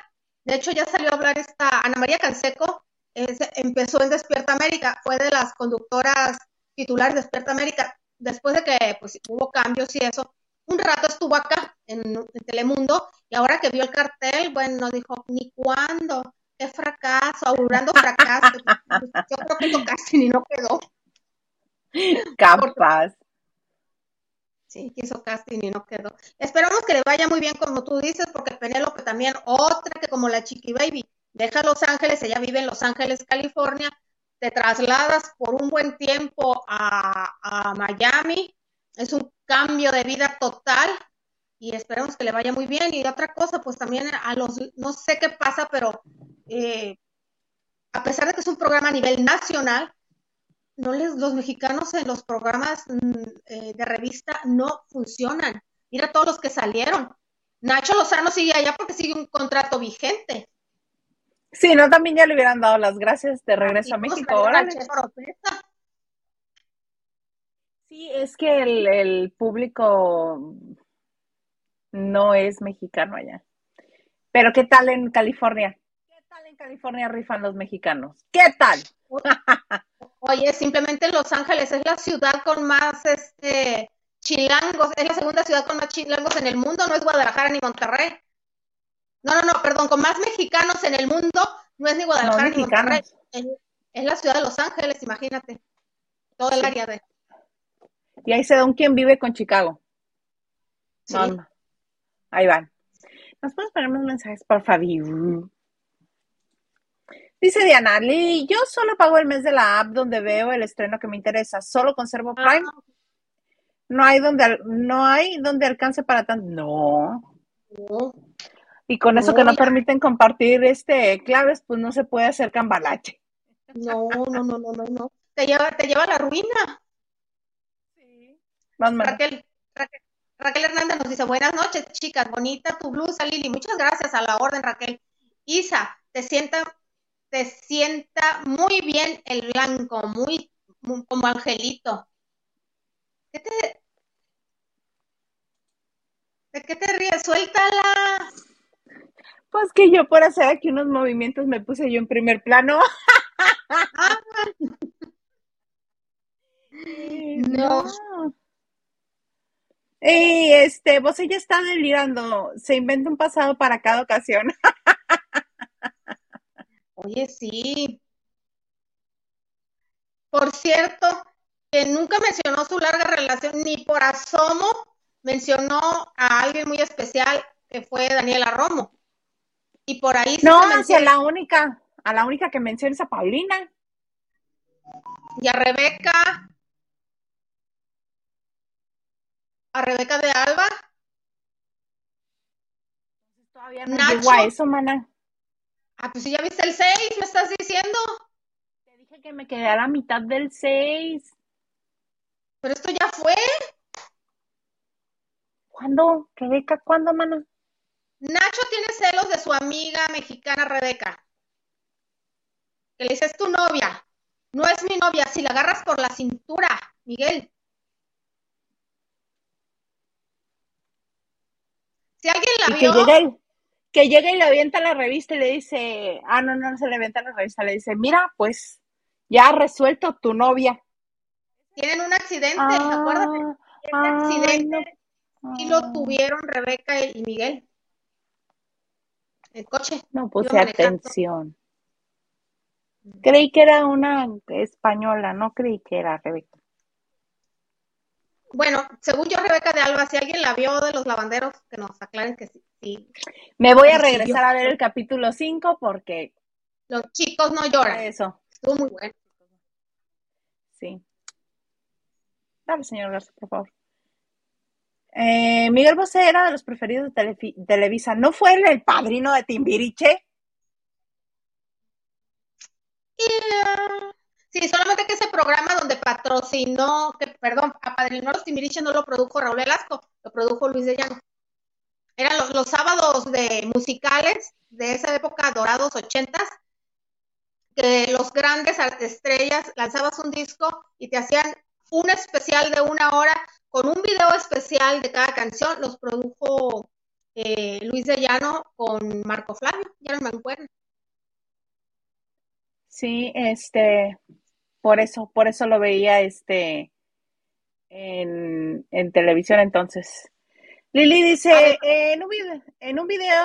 De hecho, ya salió a hablar esta Ana María Canseco, empezó en Despierta América, fue de las conductoras titulares de Despierta América, después de que pues, hubo cambios y eso, un rato estuvo acá en, Telemundo y ahora que vio el cartel, bueno, dijo, ni cuándo, qué fracaso, augurando fracaso. Yo creo que casi ni no quedó. Capaz. Sí, quiso casting y no quedó. Esperamos que le vaya muy bien como tú dices, porque Penélope también, otra que como la Chiqui Baby, deja Los Ángeles, ella vive en Los Ángeles, California, te trasladas por un buen tiempo a, Miami, es un cambio de vida total y esperemos que le vaya muy bien. Y otra cosa, pues también a los, no sé qué pasa, pero eh, a pesar de que es un programa a nivel nacional, no les, los mexicanos en los programas mm, eh, de revista no funcionan. Mira todos los que salieron. Nacho Lozano sigue allá porque sigue un contrato vigente. Sí, no, también ya le hubieran dado las gracias de regreso a México. Sí, es que el, público No es mexicano allá. Pero ¿qué tal en California? ¿Qué tal en California rifan los mexicanos? ¿Qué tal? Oye, simplemente Los Ángeles es la ciudad con más este chilangos, es la segunda ciudad con más chilangos en el mundo, no es Guadalajara ni Monterrey. No, no, no, perdón, con más mexicanos en el mundo, no es ni Guadalajara No, ni Monterrey. Es, es la ciudad de Los Ángeles, imagínate. Todo el Sí. área de. Y ahí se da un quien vive con Chicago. Sí. No, no. Ahí van. ¿Nos puedes poner más mensajes, por favor? Dice Diana, Lili, yo solo pago el mes de la app donde veo el estreno que me interesa. Solo conservo Ah, Prime. No hay donde, no hay donde alcance para tanto. No. no. Y con eso No, que no ya. permiten compartir este claves, pues no se puede hacer cambalache. No, no, no, no, no, no. Te lleva, te lleva a la ruina. Más mal. Raquel, Raquel, Raquel Hernández nos dice, buenas noches, chicas, bonita tu blusa, Lili. Muchas gracias a la orden, Raquel. Isa, te sienta, te sienta muy bien el blanco, muy, muy- como angelito. ¿Qué te, ¿De qué te ríes? Suéltala. Pues que yo por hacer aquí unos movimientos me puse yo en primer plano. No. Y este, vos ella está delirando, se inventa un pasado para cada ocasión. Oye, sí. Por cierto, que nunca mencionó su larga relación, ni por asomo mencionó a alguien muy especial que fue Daniela Romo. Y por ahí sí No, hacia la única, a la única que menciona es a Paulina. y a Rebeca, a Rebeca de Alba, Todavía no Nacho. llegó a eso, mana. Ah, pues si ya viste el 6, me estás diciendo, Te dije que me quedé a la mitad del 6. pero esto ya fue. ¿Cuándo? Rebeca, ¿cuándo, mana? Nacho tiene celos de su amiga mexicana Rebeca. Que le dice, es tu novia. No es mi novia, si la agarras por la cintura, Miguel. Si alguien la Y vio, que llega y le avienta la revista y le dice, ah, no, no, no se le avienta la revista, le dice, mira, pues ya ha resuelto tu novia. tienen un accidente, Ah, acuérdate. Ese ay, accidente no. y lo tuvieron Rebeca y Miguel. El coche. No puse manejando. atención. Creí que era una española, no creí que era Rebeca. Bueno, según yo, Rebeca de Alba, si alguien la vio de los lavanderos, que nos aclaren que sí. Sí. Me voy a regresar a ver el capítulo 5 porque Los chicos no lloran. eso, Estuvo muy bueno. sí. Dale, señor Garza, por favor. Eh, Miguel Bosé era de los preferidos de Telefi- Televisa. ¿No fue él el padrino de Timbiriche? Yeah. Sí, solamente que ese programa donde patrocinó, que perdón, apadrinó a los Timbiriche no lo produjo Raúl Velasco, lo produjo Luis de Llano. Eran los, los sábados de musicales de esa época, dorados ochentas, que los grandes estrellas lanzabas un disco y te hacían un especial de una hora con un video especial de cada canción. Los produjo eh, Luis de Llano con Marco Flavio, ya no me acuerdo. Sí, este, por eso, por eso lo veía este en, en televisión entonces. Lili dice, en un video, en un video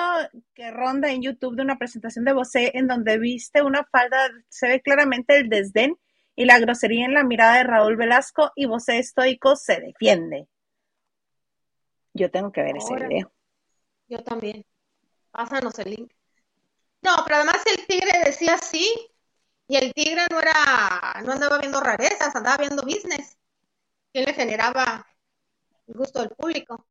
que ronda en YouTube de una presentación de Bosé en donde viste una falda, se ve claramente el desdén y la grosería en la mirada de Raúl Velasco y Bosé estoico se defiende. Yo tengo que ver ese video. Yo también. Pásanos el link. No, pero además el tigre decía sí, y el tigre no era, no andaba viendo rarezas, andaba viendo business. ¿Quién le generaba el gusto del público?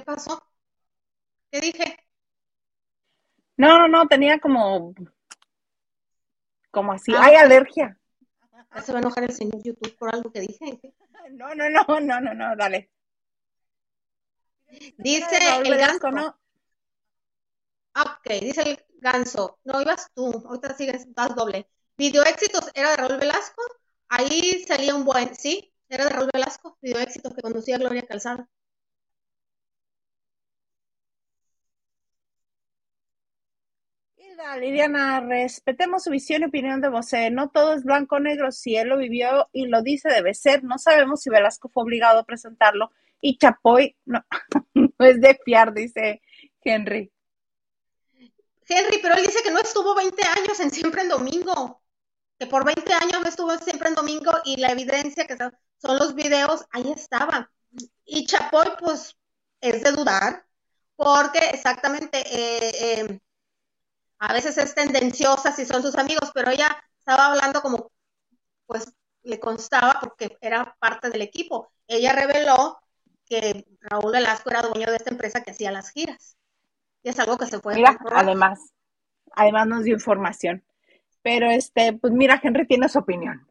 ¿Qué pasó? ¿Qué dije? No, no, no, tenía como, como así, Ah, hay alergia. Ya se va a enojar el señor YouTube por algo que dije. ¿qué? No, no, no, no, no, no, dale. Dice el ganso. ¿no? Ah, Ok, dice el ganso. No ibas tú, ahorita sigues, vas doble. Video éxitos era de Raúl Velasco. Ahí salía un buen, sí, era de Raúl Velasco, video éxito que conducía Gloria Calzada. Liliana, respetemos su visión y opinión de Bosé. No todo es blanco o negro. Si él lo vivió y lo dice, debe ser. No sabemos si Velasco fue obligado a presentarlo y Chapoy no, no es de fiar, dice Henry. Henry, pero él dice que no estuvo 20 años en Siempre en Domingo, que por 20 años no estuvo Siempre en Domingo y la evidencia que son los videos, ahí estaban. Y Chapoy, pues, es de dudar, porque exactamente eh, eh, a veces es tendenciosa si son sus amigos, pero ella estaba hablando como, pues, le constaba porque era parte del equipo. Ella reveló que Raúl Velasco era dueño de esta empresa que hacía las giras. Y es algo que se puede mira, además, además nos dio información. Pero este, pues mira, Henry tiene su opinión.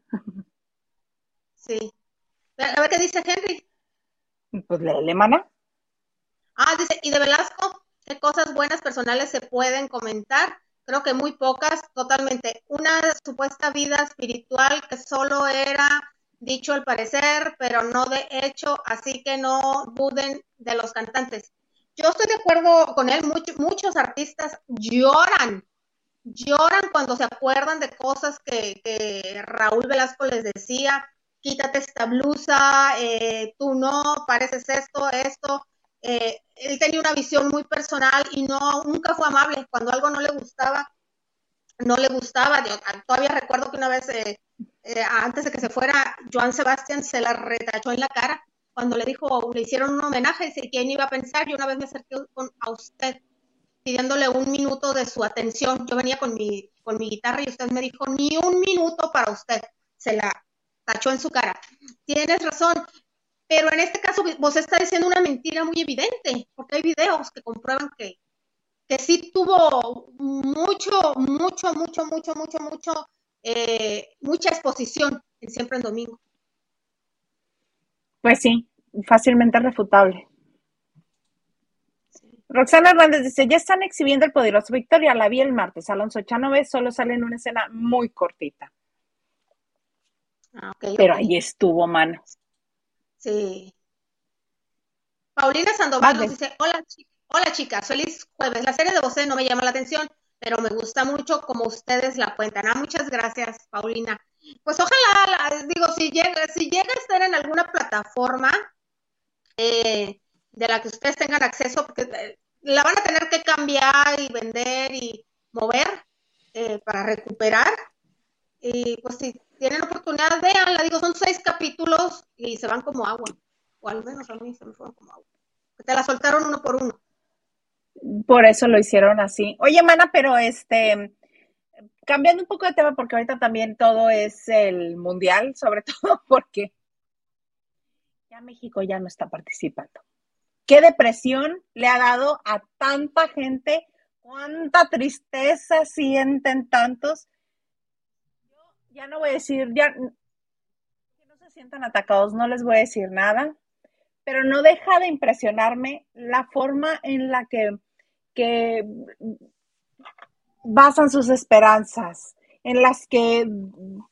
Sí. A ver qué dice Henry. Pues le, le mana. Ah, dice, ¿y de Velasco? ¿Qué cosas buenas personales se pueden comentar? Creo que muy pocas, totalmente. Una supuesta vida espiritual que solo era dicho al parecer, pero no de hecho, así que no duden de los cantantes. Yo estoy de acuerdo con él, muchos artistas lloran, lloran cuando se acuerdan de cosas que, Raúl Velasco les decía, quítate esta blusa, eh, tú no, pareces esto, esto. Eh, él tenía una visión muy personal y no, nunca fue amable. Cuando algo no le gustaba, no le gustaba. todavía recuerdo que una vez eh, eh, antes de que se fuera, Joan Sebastián se la retachó en la cara cuando le dijo, le hicieron un homenaje, y quién iba a pensar, yo una vez me acerqué a usted pidiéndole un minuto de su atención, yo venía con mi, con mi guitarra y usted me dijo, ni un minuto para usted, se la tachó en su cara. Tienes razón, pero en este caso vos está diciendo una mentira muy evidente, porque hay videos que comprueban que, que sí tuvo mucho, mucho, mucho, mucho, mucho, mucho eh, mucha exposición en Siempre en Domingo. Pues sí, fácilmente refutable. Roxana Hernández dice, ya están exhibiendo el poderoso Victoria, la vi el martes. Alonso Chanove solo sale en una escena muy cortita. Ah, Pero ahí estuvo, mano. Sí. Paulina Sandoval dice, hola, hola chicas, feliz jueves. La serie de Bosé no me llama la atención, pero me gusta mucho como ustedes la cuentan. Ah, muchas gracias, Paulina. Pues ojalá, digo, si llega, si llega a estar en alguna plataforma eh, de la que ustedes tengan acceso, porque eh, la van a tener que cambiar y vender y mover eh, para recuperar. Y pues si tienen oportunidad, veanla. Digo, son seis capítulos y se van como agua. O al menos a mí se me fueron como agua. Te la soltaron uno por uno. Por eso lo hicieron así. Oye, Mana, pero este, cambiando un poco de tema, porque ahorita también todo es el mundial, sobre todo porque ya México ya no está participando. ¿Qué depresión le ha dado a tanta gente? ¿Cuánta tristeza sienten tantos? Ya no voy a decir, ya que no se sientan atacados, no les voy a decir nada, pero no deja de impresionarme la forma en la que que basan sus esperanzas, en las que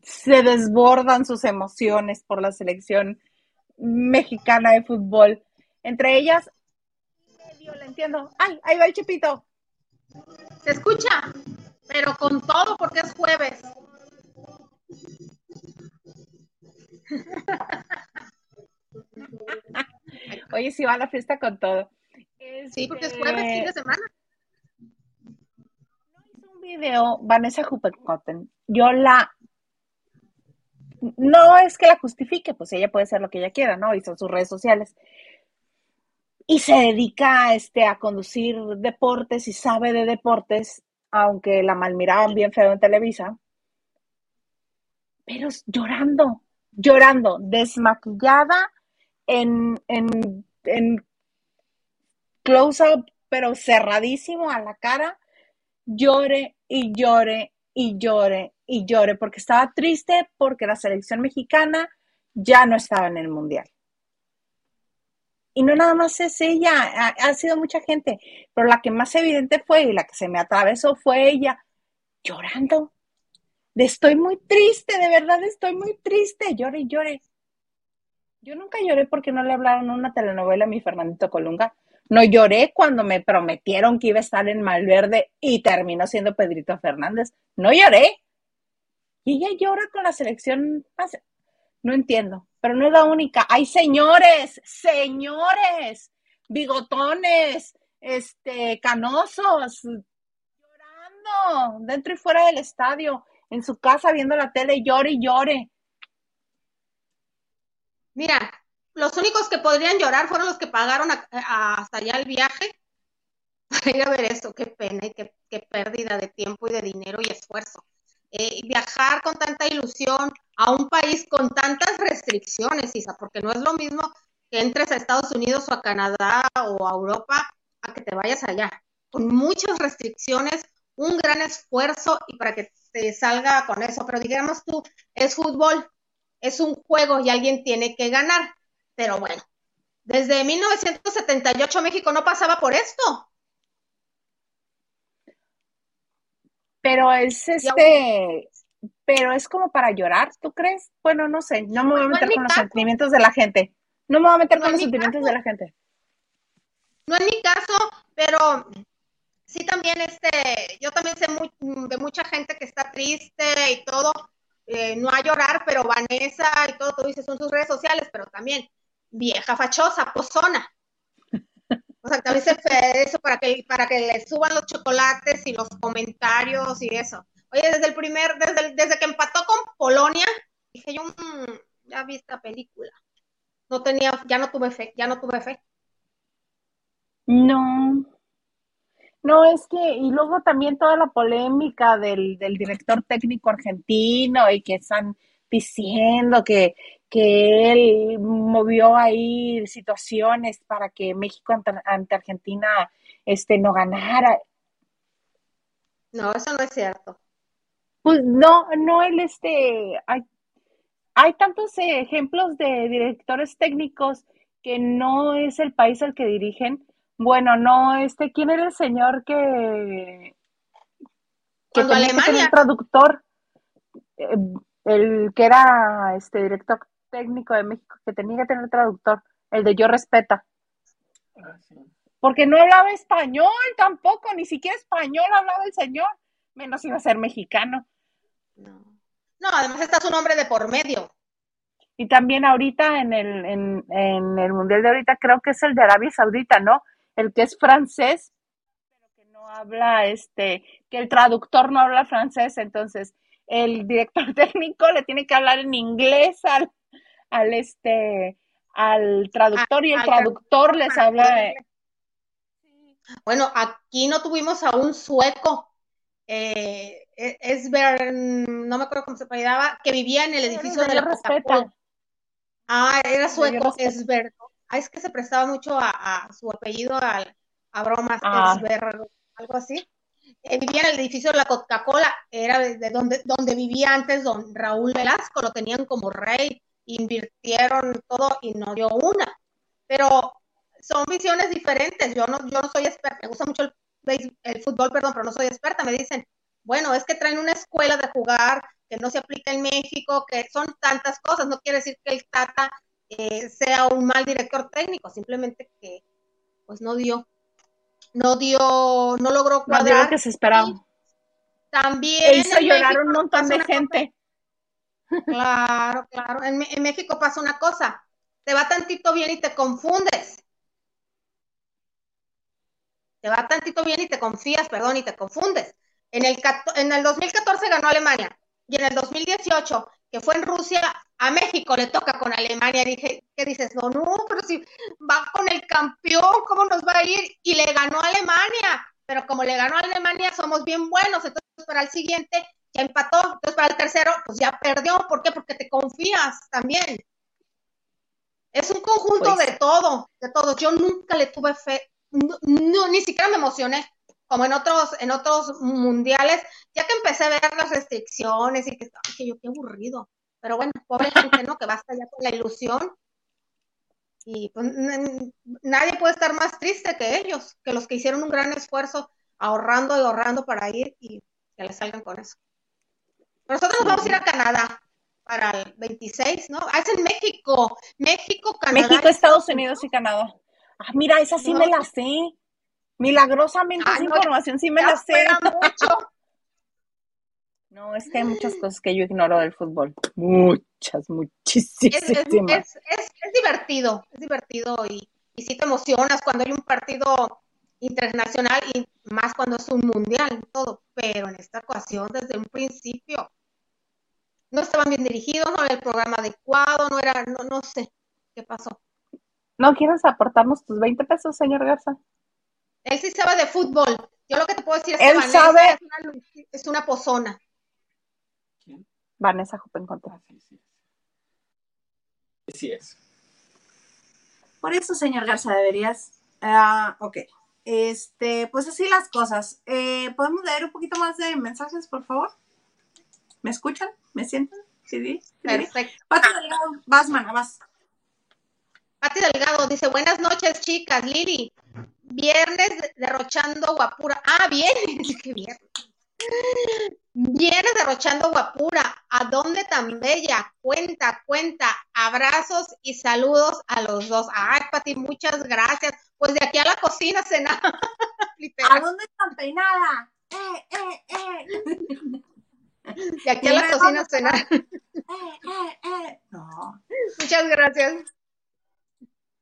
se desbordan sus emociones por la selección mexicana de fútbol. Entre ellas, medio entiendo. ¡Ay, ahí va el chipito! Se escucha, pero con todo porque es jueves. Oye, si va a la fiesta con todo. Sí, porque es jueves, fin de semana. No hizo un video Vanessa Huppenkotten. Yo la no es que la justifique, pues ella puede ser lo que ella quiera, ¿no? Hizo sus redes sociales. Y se dedica este, a conducir deportes y sabe de deportes, aunque la malmiraban bien feo en Televisa. Pero llorando, llorando, desmaquillada en, en, en close-up, pero cerradísimo a la cara, llore y llore y llore y llore, porque estaba triste porque la selección mexicana ya no estaba en el mundial. Y no nada más es ella, ha, sido mucha gente, pero la que más evidente fue y la que se me atravesó fue ella, llorando, estoy muy triste, de verdad estoy muy triste, llore y llore. Yo nunca lloré porque no le hablaron una telenovela a mi Fernandito Colunga. No lloré cuando me prometieron que iba a estar en Malverde y terminó siendo Pedrito Fernández. No lloré. Y ella llora con la selección. No entiendo, pero no es la única. Hay señores, señores, bigotones, este, canosos, llorando dentro y fuera del estadio, en su casa viendo la tele, llore y llore. Mira, los únicos que podrían llorar fueron los que pagaron hasta allá el viaje para ir a ver eso. Qué pena y qué, pérdida de tiempo y de dinero y esfuerzo. Eh, viajar con tanta ilusión a un país con tantas restricciones, Isa, porque no es lo mismo que entres a Estados Unidos o a Canadá o a Europa a que te vayas allá, con muchas restricciones, un gran esfuerzo y para que te salga con eso. Pero digamos tú, es fútbol, es un juego y alguien tiene que ganar. Pero bueno, desde 1978 México no pasaba por esto. Pero es este, pero es como para llorar, ¿tú crees? Bueno, no sé, no me voy a meter con los sentimientos de la gente. No me voy a meter con los sentimientos de la gente. No es mi caso, pero sí también este, yo también sé de mucha gente que está triste y todo, eh, no a llorar, pero Vanessa y todo, tú dices, son sus redes sociales, pero también vieja fachosa, pozona. O sea, también se eso para que, para que le suban los chocolates y los comentarios y eso. Oye, desde el primer, desde, desde que empató con Polonia, dije yo, mm, ya vi esta película. No tenía, ya no tuve fe, ya no tuve fe. No. No, es que, y luego también toda la polémica del, del director técnico argentino y que están diciendo que, que él movió ahí situaciones para que México ante, Argentina este, no ganara. No, eso no es cierto. Pues no, no, él este, hay, hay tantos ejemplos de directores técnicos que no es el país al que dirigen. Bueno, no, este, ¿quién era el señor que, que tenía que tener traductor? Eh, el que era este director técnico de México que tenía que tener traductor, el de Yo Respeta. Ah, Porque no hablaba español tampoco, ni siquiera español hablaba el señor, menos iba a ser mexicano. No, no además está su nombre de por medio. Y también ahorita en el, en, en el Mundial de ahorita creo que es el de Arabia Saudita, ¿no? El que es francés, pero que no habla, este, que el traductor no habla francés, entonces el director técnico le tiene que hablar en inglés al, al este al traductor y el traductor les habla Bueno, aquí no tuvimos a un sueco, eh, e, es ver, no me acuerdo cómo se llamaba, que vivía en el edificio de la. Ah, era sueco, es. Ah, es que se prestaba mucho a, su apellido a, a bromas, ah. algo así. Eh, vivía en el edificio de la Coca-Cola, era de donde, donde vivía antes don Raúl Velasco, lo tenían como rey invirtieron todo y no dio una. Pero son visiones diferentes. Yo no, yo no soy experta, me gusta mucho el, el, fútbol, perdón, pero no soy experta. Me dicen, bueno, es que traen una escuela de jugar que no se aplica en México, que son tantas cosas. No quiere decir que el Tata eh, sea un mal director técnico, simplemente que pues no dio, no dio, no logró cuadrar. No lo que se esperaba. También hizo llorar un montón de gente. Claro, claro. En, México pasa una cosa, te va tantito bien y te confundes. Te va tantito bien y te confías, perdón, y te confundes. En el, en el 2014 ganó Alemania y en el 2018, que fue en Rusia, a México le toca con Alemania. Dije, ¿qué dices? No, no, pero si va con el campeón, ¿cómo nos va a ir? Y le ganó a Alemania. Pero como le ganó a Alemania, somos bien buenos. Entonces, para el siguiente ya empató, entonces para el tercero, pues ya perdió. ¿Por qué? Porque te confías también. Es un conjunto pues de todo, de todo. Yo nunca le tuve fe, no, ni siquiera me emocioné, como en otros, en otros mundiales, ya que empecé a ver las restricciones y que, que yo qué aburrido. Pero bueno, pobre gente, ¿no? Que basta ya con la ilusión. Y pues, nadie puede estar más triste que ellos, que los que hicieron un gran esfuerzo ahorrando y ahorrando para ir y que les salgan con eso. Nosotros nos vamos a ir a Canadá para el 26, ¿no? Ah, es en México. México, Canadá. México, Estados Unidos y Canadá. Ah, mira, esa sí No. me la sé. Milagrosamente Ah, esa no, información sí me la sé. mucho. No, es que hay muchas cosas que yo ignoro del fútbol. Muchas, muchísimas. es, es, es- es divertido, es divertido y, y sí te emocionas cuando hay un partido internacional y más cuando es un mundial y todo, pero en esta ocasión desde un principio no estaban bien dirigidos, no era el programa adecuado, no era, no, no sé qué pasó. ¿No quieres aportarnos tus 20 pesos, señor Garza? Él sí sabe de fútbol. Yo lo que te puedo decir es Él que Vanessa sabe- es una, es una pozona. ¿Quién? Vanessa Jopen contra. Ah, sí, sí. Sí es. Por eso, señor Garza, deberías. Ah, ok. Este, pues así las cosas. Eh, ¿Podemos leer un poquito más de mensajes, por favor? ¿Me escuchan? ¿Me sienten? ¿Sí? ¿Sí? ¿Sí? Perfecto. Pati Delgado, vas, mana, vas. Pati Delgado dice, buenas noches, chicas. Lili, viernes de- derrochando guapura. Ah, viernes, qué viernes. Viernes derrochando guapura. ¿A dónde tan bella? Cuenta, cuenta. Abrazos y saludos a los dos. Ay, Pati, muchas gracias. Pues de aquí a la cocina cenar. ¿A dónde están peinada? Eh, eh, eh. De aquí a la cocina ¿dónde cenar. Eh, eh, eh. No. Muchas gracias.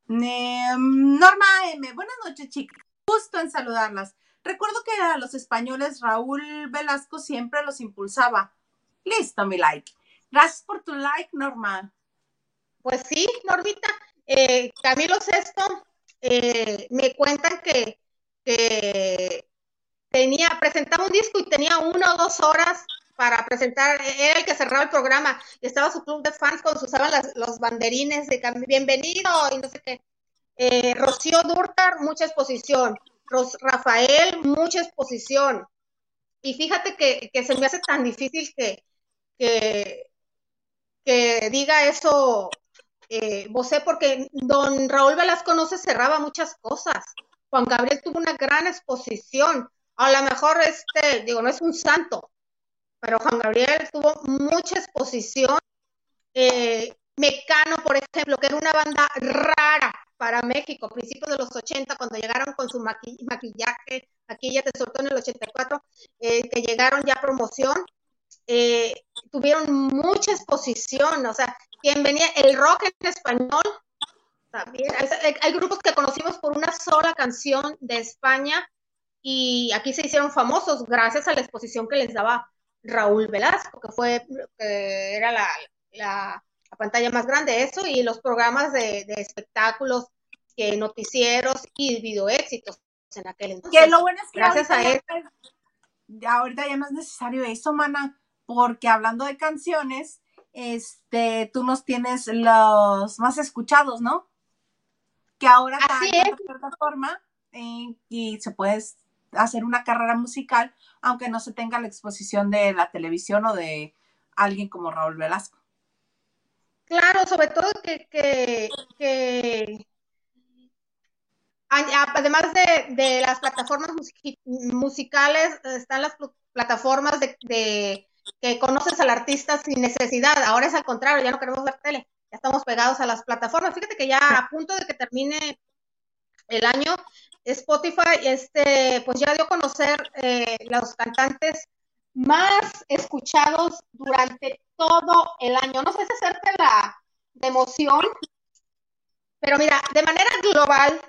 Eh, Norma M, buenas noches, chicas. Gusto en saludarlas. Recuerdo que a los españoles Raúl Velasco siempre los impulsaba. Listo, mi like. Gracias por tu like, Norma. Pues sí, Normita. Eh, Camilo Sesto, eh, me cuentan que, que tenía, presentaba un disco y tenía una o dos horas para presentar, era el que cerraba el programa, y estaba su club de fans cuando se usaban las- los banderines de bienvenido y no sé qué. Eh, Rocío Durtar, mucha exposición. Ros- Rafael, mucha exposición. Y fíjate que, que se me hace tan difícil que, que, que diga eso eh, porque don Raúl Velasco no se cerraba muchas cosas. Juan Gabriel tuvo una gran exposición. A lo mejor, este, digo, no es un santo, pero Juan Gabriel tuvo mucha exposición. Eh, Mecano, por ejemplo, que era una banda rara para México, principios de los 80, cuando llegaron con su maqui- maquillaje, aquí ya te soltó en el 84, eh, que llegaron ya a promoción, eh, tuvieron mucha exposición, o sea, quien venía, el rock en español, también, hay, hay grupos que conocimos por una sola canción de España y aquí se hicieron famosos gracias a la exposición que les daba Raúl Velasco, que fue, que era la, la, la pantalla más grande, eso, y los programas de, de espectáculos, que noticieros y videoéxitos en aquel entonces. Que lo bueno es que Gracias ahorita, a él. ya, ahorita ya no es necesario eso, mana, porque hablando de canciones, este, tú nos tienes los más escuchados, ¿no? Que ahora está en la plataforma eh, y se puede hacer una carrera musical, aunque no se tenga la exposición de la televisión o de alguien como Raúl Velasco. Claro, sobre todo que, que, que además de, de las plataformas musicales, están las pl- plataformas de, de que conoces al artista sin necesidad. Ahora es al contrario, ya no queremos ver tele, ya estamos pegados a las plataformas. Fíjate que ya a punto de que termine el año, Spotify, este, pues ya dio a conocer eh, los cantantes más escuchados durante todo el año. No sé si hacerte la de emoción, pero mira, de manera global,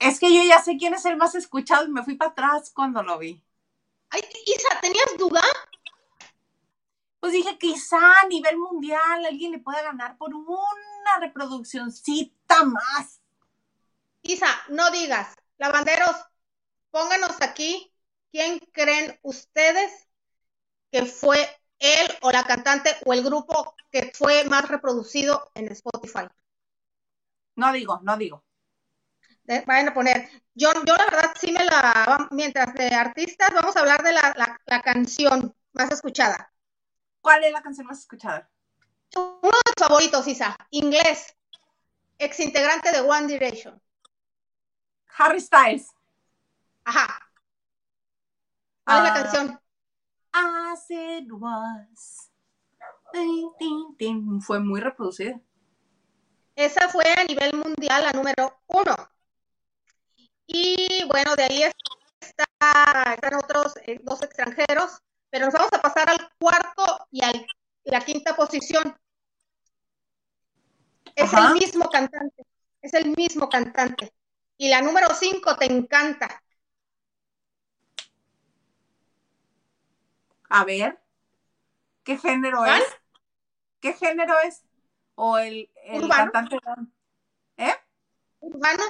Es que yo ya sé quién es el más escuchado y me fui para atrás cuando lo vi. ay, Isa, ¿tenías duda? Pues dije, quizá a nivel mundial alguien le pueda ganar por una reproduccióncita más. Isa, no digas, lavanderos, pónganos aquí quién creen ustedes que fue él o la cantante o el grupo que fue más reproducido en Spotify. No digo, no digo. Vayan a poner. Yo, yo la verdad sí me la. Mientras de artistas, vamos a hablar de la, la, la canción más escuchada. ¿Cuál es la canción más escuchada? Uno de mis favoritos, Isa. Inglés. Ex integrante de One Direction. Harry Styles. Ajá. ¿Cuál es la Ah. canción? Hace it was. Tin, tin, tin. Fue muy reproducida. Esa fue a nivel mundial la número uno. Y bueno, de ahí está, están otros eh, dos extranjeros, pero nos vamos a pasar al cuarto y a la quinta posición. Es Ajá. el mismo cantante, es el mismo cantante. Y la número cinco te encanta. A ver, ¿qué género ¿Cuál? es? ¿Qué género es? O el, el Urbano. cantante ¿eh? Urbano,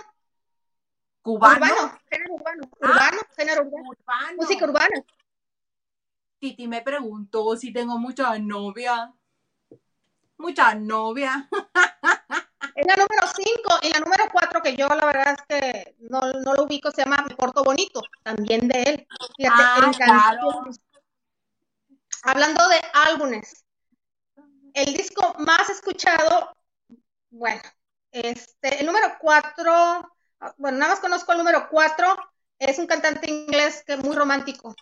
cubano. urbano, género urbano, Ah. urbano, género urbano, Urbano. música urbana. Titi me preguntó si tengo mucha novia. Mucha novia. Es la número 5 y la número 4 que yo la verdad es que no, no lo ubico, se llama Me Porto Bonito, también de él. Fíjate, Ah, claro. Hablando de álbumes, el disco más escuchado, bueno, este, el número 4, bueno, nada más conozco el número 4, es un cantante inglés que es muy romántico,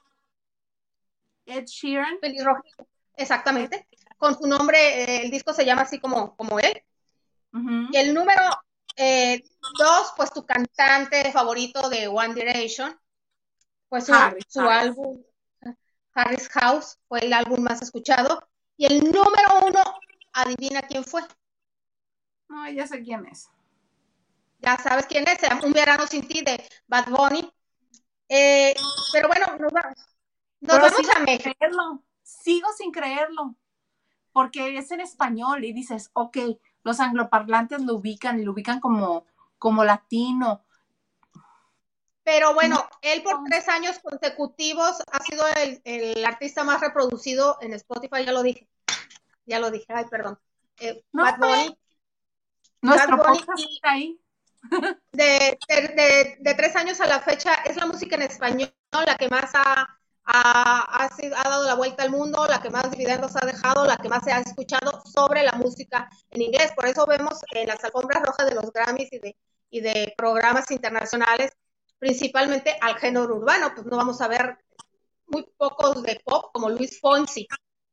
Ed Sheeran. pelirrojito, exactamente, con su nombre, eh, el disco se llama así como, como él. Y el número eh, dos, pues tu cantante favorito de One Direction, pues su, Harry su álbum, Harry's House, fue el álbum más escuchado. Y el número uno, adivina quién fue. No, ya sé quién es. Ya sabes quién es, Un Verano Sin Ti de Bad Bunny. Eh, pero bueno, nos, va- nos Pero vamos sigo a sin México. creerlo. Sigo sin creerlo. Porque es en español y dices, ok, los angloparlantes lo ubican y lo ubican como, como latino. Pero bueno, él por tres años consecutivos ha sido el, el artista más reproducido en Spotify, ya lo dije. Ya lo dije, ay, perdón. Eh, No, Bad Bunny, Nuestro Bad Bunny podcast está ahí. de, de, de- de tres años a la fecha, es la música en español la que más ha, ha, ha sido- ha dado la vuelta al mundo, la que más dividendos ha dejado, la que más se ha escuchado sobre la música en inglés. Por eso vemos en las alfombras rojas de los Grammys y de, y de programas internacionales, principalmente al género urbano, pues no vamos a ver muy pocos de pop como Luis Fonsi,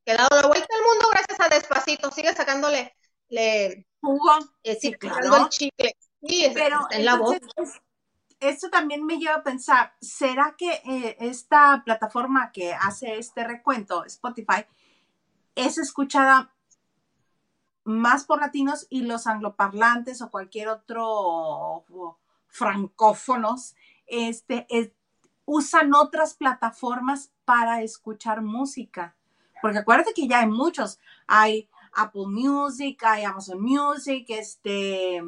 que ha dado la vuelta al mundo gracias a Despacito, sigue sacándole le, Hugo. eh, Sí, claro. el chicle. Sí, Pero en la voz. es- esto también me lleva a pensar, ¿será que eh, esta plataforma que hace este recuento, Spotify, es escuchada más por latinos y los angloparlantes o cualquier otro francófonos este, es- usan otras plataformas para escuchar música? Porque acuérdate que ya hay muchos, hay Apple Music, hay Amazon Music, este,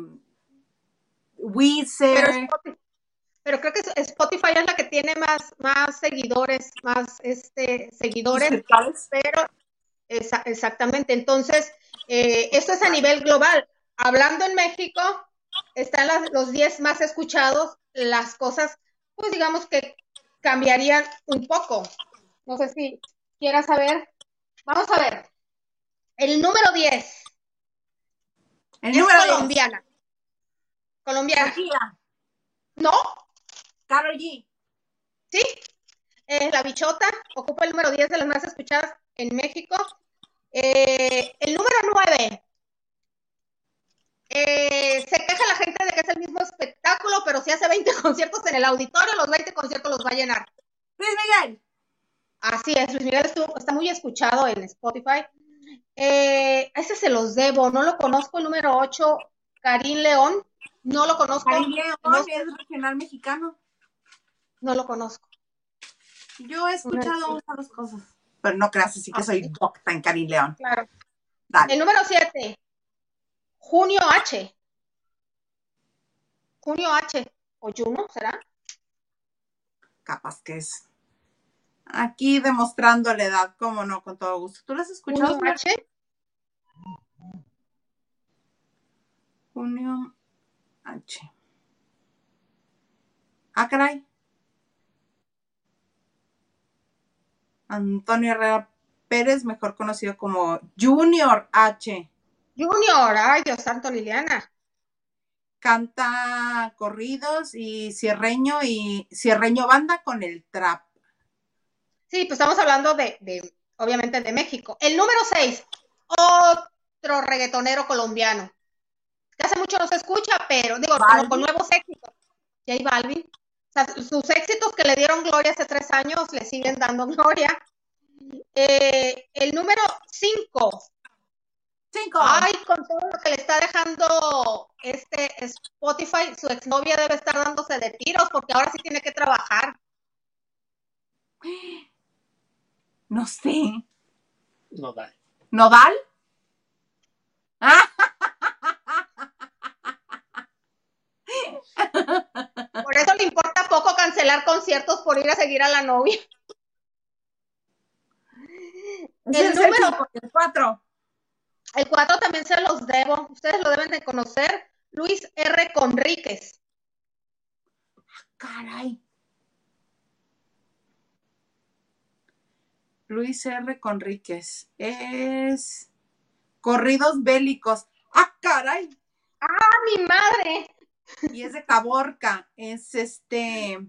Weezer. Pero creo que Spotify es la que tiene más, más seguidores, más este, seguidores, pero esa- exactamente. Entonces, eh, esto es a nivel global. Hablando en México, están las- los 10 más escuchados, las cosas, pues digamos que cambiarían un poco. No sé si quieras saber. Vamos a ver. El número 10 El es número 10. colombiana. Colombiana. Shakira, ¿No? Karol G. Sí, es La Bichota, ocupa el número 10 de las más escuchadas en México. Eh, el número 9. Eh, se queja la gente de que es el mismo espectáculo, pero si hace 20 conciertos en el auditorio, los 20 conciertos los va a llenar. Luis Miguel. Así es, Luis Miguel estuvo- está muy escuchado en Spotify. Eh, ese se los debo, no lo conozco, el número 8, Karim León, no lo conozco, Karim León no, es regional mexicano. No lo conozco. Yo he escuchado una de las cosas. Pero no creas así que soy docta en Karim León. Claro. Dale. El número 7, Junio H. Junio H. ¿O Juno será? Capaz que es. Aquí demostrando la edad, cómo no, con todo gusto. ¿Tú lo has escuchado? Junio H. Junio H. Ah, caray. Antonio Herrera Pérez, mejor conocido como Junior H. Junior, ay Dios santo, Liliana. Canta corridos y cierreño y cierreño banda con el trap. Sí, pues estamos hablando de, de obviamente de México. El número 6, otro reggaetonero colombiano. Que hace mucho no se escucha, pero digo, con nuevos éxitos. J Balvin. Sea, sus éxitos que le dieron gloria hace tres años le siguen dando gloria. Eh, el número 5, Cinco. Ay, con todo lo que le está dejando este Spotify, su exnovia debe estar dándose de tiros porque ahora sí tiene que trabajar. No sé. No da. ¿Nodal? Ah, Por eso le importa poco cancelar conciertos por ir a seguir a la novia. El es número- el cuatro. El 4 también se los debo. Ustedes lo deben de conocer. Luis R. Conríquez. Caray. Luis R. Conríquez. Es corridos bélicos. ¡Ah, caray! ¡Ah, mi madre! Y es de Caborca. Es este.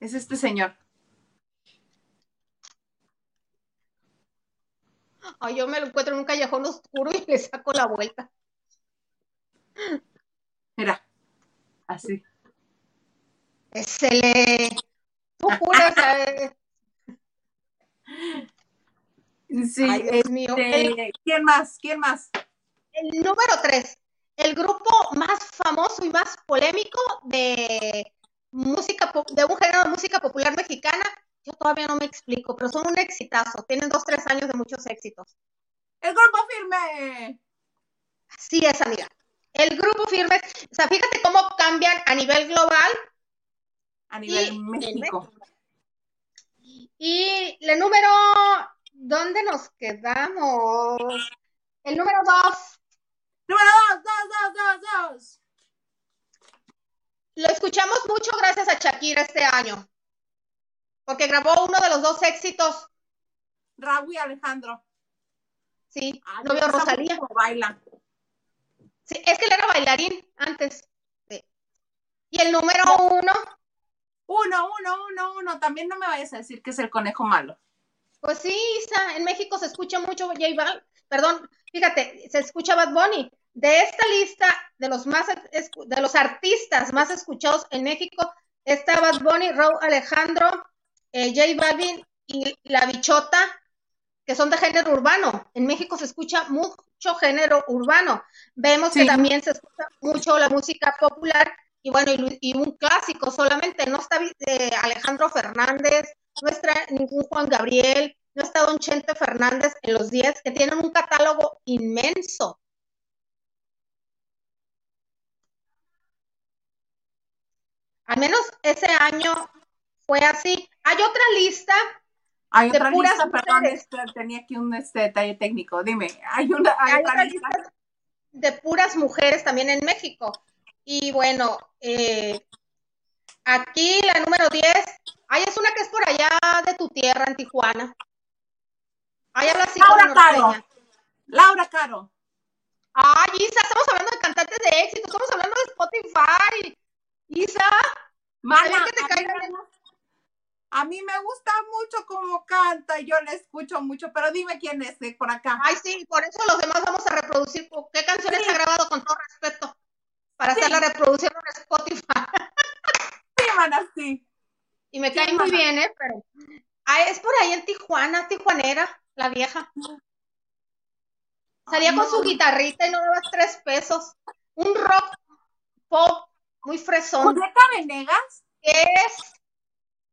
Es este señor. Ay, yo me lo encuentro en un callejón oscuro y le saco la vuelta. Mira. Así. Se le. Tú juras, eh, Sí. Ay, Dios mío. este, ¿Quién más? ¿Quién más? El número 3, el grupo más famoso y más polémico de música de un género de música popular mexicana. Yo todavía no me explico, pero son un exitazo. Tienen dos, tres años de muchos éxitos. El grupo firme. Así es, amiga. El grupo Firmes, o sea, fíjate cómo cambian a nivel global A nivel Y México. Y el número, ¿dónde nos quedamos? El número 2, Número dos, dos, dos, dos, dos. lo escuchamos mucho gracias a Shakira este año, porque grabó uno de los dos éxitos, Raúl y Alejandro. sí, Ah, novio me gusta Rosalía. baila. Sí, es que él era bailarín antes. Sí. Y el número uno, Uno, uno, uno, uno. También no me vayas a decir que es el conejo malo. pues sí, Isa, en México se escucha mucho J Balvin, perdón, fíjate, se escucha Bad Bunny. De esta lista de los más de los artistas más escuchados en México está Bad Bunny, Raúl Alejandro, eh, J Balvin y La Bichota, que son de género urbano. En México se escucha mucho género urbano. Vemos que también se escucha mucho la música popular y bueno, y un clásico solamente. No está eh, Alejandro Fernández, no está ningún Juan Gabriel, no está Don Chente Fernández en los 10, que tienen un catálogo inmenso. Al menos ese año fue así. Hay otra lista Hay De otra puras lista, perdón, mujeres. este, tenía aquí un este, detalle técnico. Dime, hay una hay hay otra otra lista. lista de puras mujeres también en México. Y bueno, eh, aquí la número 10, ay, es una que es por allá de tu tierra, en Tijuana. Ahí habla así Laura. Caro. Laura Caro. Ay, Isa, estamos hablando de cantantes de éxito, estamos hablando de Spotify. Isa, que te a, mí caiga me gusta, a mí me gusta mucho cómo canta y yo le escucho mucho, pero dime quién es de por acá. ay, sí, por eso los demás vamos a reproducir. ¿Qué canciones Sí. ha grabado con todo respeto? Para Sí. hacer la reproducción en Spotify. Sí, mana, sí. Y me Sí, cae muy bien, ¿eh? Pero ah, es por ahí en Tijuana, tijuanera, la vieja. Salía Ay, con no. su guitarrita y no dabas tres pesos. Un rock pop muy fresón. Julieta Venegas. Es,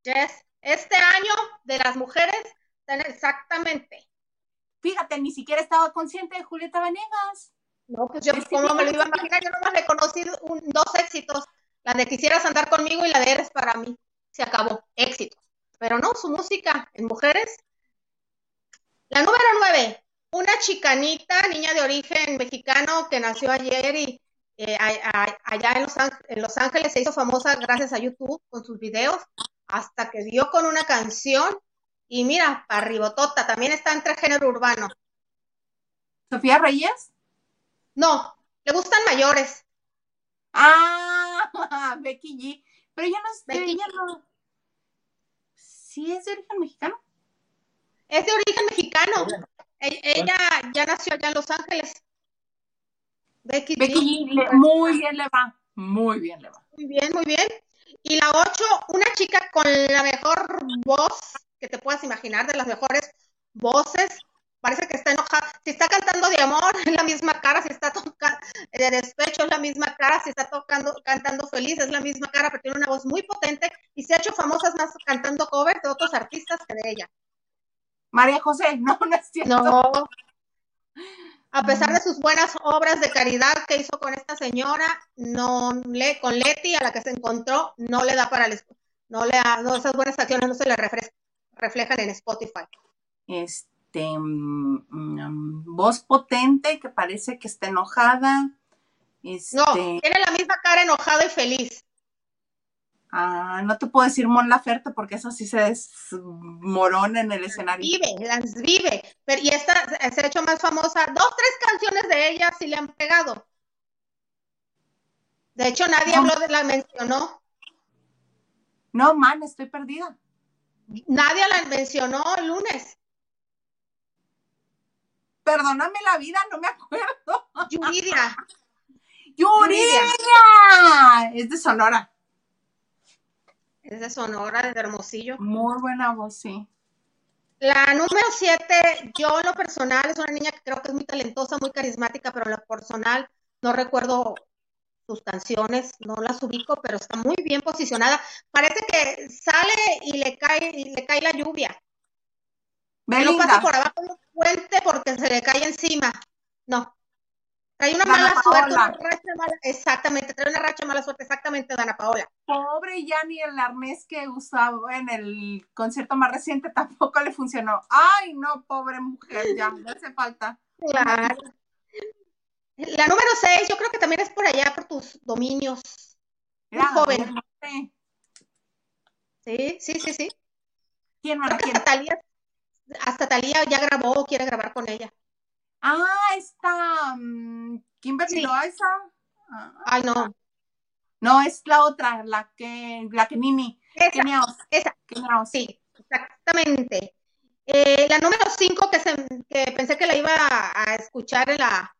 yes, este año de las mujeres, exactamente. Fíjate, ni siquiera estaba consciente de Julieta Venegas. No, pues yo, ¿cómo me lo iba a imaginar? Yo nomás le he conocido un- dos éxitos. La de Quisieras andar conmigo y la de Eres para mí. Se acabó. Éxitos. Pero no, su música en mujeres. La número nueve. Una chicanita, niña de origen mexicano que nació ayer y eh, a- a- allá en Los, Ángeles, en Los Ángeles se hizo famosa gracias a YouTube con sus videos, hasta que dio con una canción. Y mira, parribotota, también está entre género urbano. Sofía Reyes. No, le gustan mayores. Ah, Becky G. Pero ella no es de Becky ella no. ¿Sí es de origen mexicano? Es de origen mexicano. E- Ella ya nació allá en Los Ángeles. Becky, Becky G. G, le- muy bien le va, muy bien le va. Muy bien, muy bien. Y la 8, una chica con la mejor voz que te puedas imaginar, de las mejores voces. Parece que está enojada. Si está cantando de amor, es la misma cara. Si está tocando de despecho, es la misma cara. Si está tocando, cantando feliz, es la misma cara, pero tiene una voz muy potente y se ha hecho famosa más cantando covers de otros artistas que de ella. María José, no, no es cierto. No. A pesar de sus buenas obras de caridad que hizo con esta señora, no le, con Leti, a la que se encontró, no le da para el, no le da, no, esas buenas acciones no se le reflejan en Spotify. Este, mm, mm, voz potente que parece que está enojada. Este, No, tiene la misma cara enojada y feliz. Ah, no te puedo decir Mon Laferte porque eso sí se desmorona en el escenario. Vive, las vive. Pero, y esta se ha hecho más famosa. Dos, tres canciones de ella sí le han pegado. De hecho, nadie No. habló de la mencionó. No, man, estoy perdida. Nadie la mencionó el lunes. Perdóname la vida, no me acuerdo. Yuridia. ¡Yuridia! Es de Sonora. Es de Sonora, de Hermosillo. Muy buena voz, sí. La número siete, yo en lo personal, es una niña que creo que es muy talentosa, muy carismática, pero en lo personal no recuerdo sus canciones, no las ubico, pero está muy bien posicionada. Parece que sale y le cae, y le cae la lluvia. Que no pasa Belinda. por abajo de un puente porque se le cae encima. No. Trae una Dana mala suerte, una Paola. racha mala, exactamente, trae una racha mala suerte, exactamente, Dana Paola. Pobre Yanni, el arnés que usaba en el concierto más reciente tampoco le funcionó. Ay, no, pobre mujer, ya, le hace falta. Claro. La número seis, yo creo que también es por allá, por tus dominios. Muy Era, joven. no. Sí, sí, sí, sí. ¿Quién, ¿Quién? hasta Talía, hasta Talía ya grabó o quiere grabar con ella. Ah, está mm, Kimberly Sí. Loaiza. Ah, Ay, no. no, es la otra, la que, la que Nini. Esa, Kenia Os, esa, Kenia Os. sí, exactamente. Eh, la número cinco que, se, que pensé que la iba a, a escuchar en la,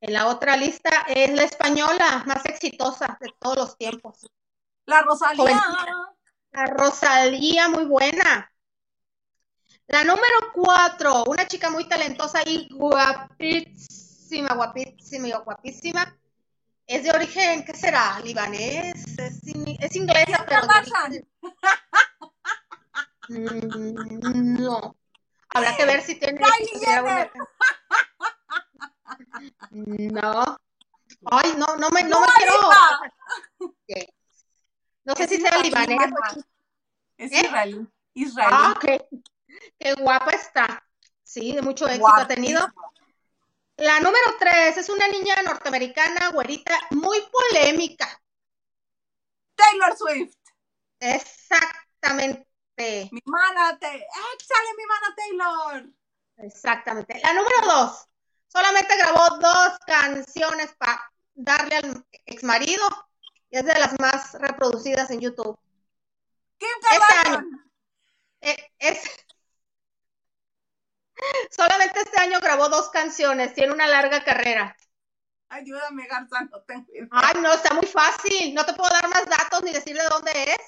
en la otra lista es la española más exitosa de todos los tiempos. La Rosalía. Jovencita. La Rosalía, muy buena. La número cuatro, una chica muy talentosa y guapísima, guapísima, guapísima. Es de origen, ¿qué será? ¿Libanés? Es, in- es inglesa, pero Mm, No. Habrá que ver si tiene. Alguna- No. Ay, no, no me, no me Dua quiero. No sé Es si sea libanés. Es ¿Eh? israelí. Ah, qué, qué guapa está. Sí, de mucho éxito ha tenido. La número tres es una niña norteamericana, güerita, muy polémica. Taylor Swift. Exactamente. Mi mana, te... échale mi mana Taylor. Exactamente. La número dos. Solamente grabó dos canciones para darle al exmarido y es de las más reproducidas en YouTube. Kim Este. Eh, es... Solamente este año grabó dos canciones, tiene una larga carrera. Ayúdame, Garza, no tengo idea. Ay, no, está muy fácil. No te puedo dar más datos ni decir de dónde es.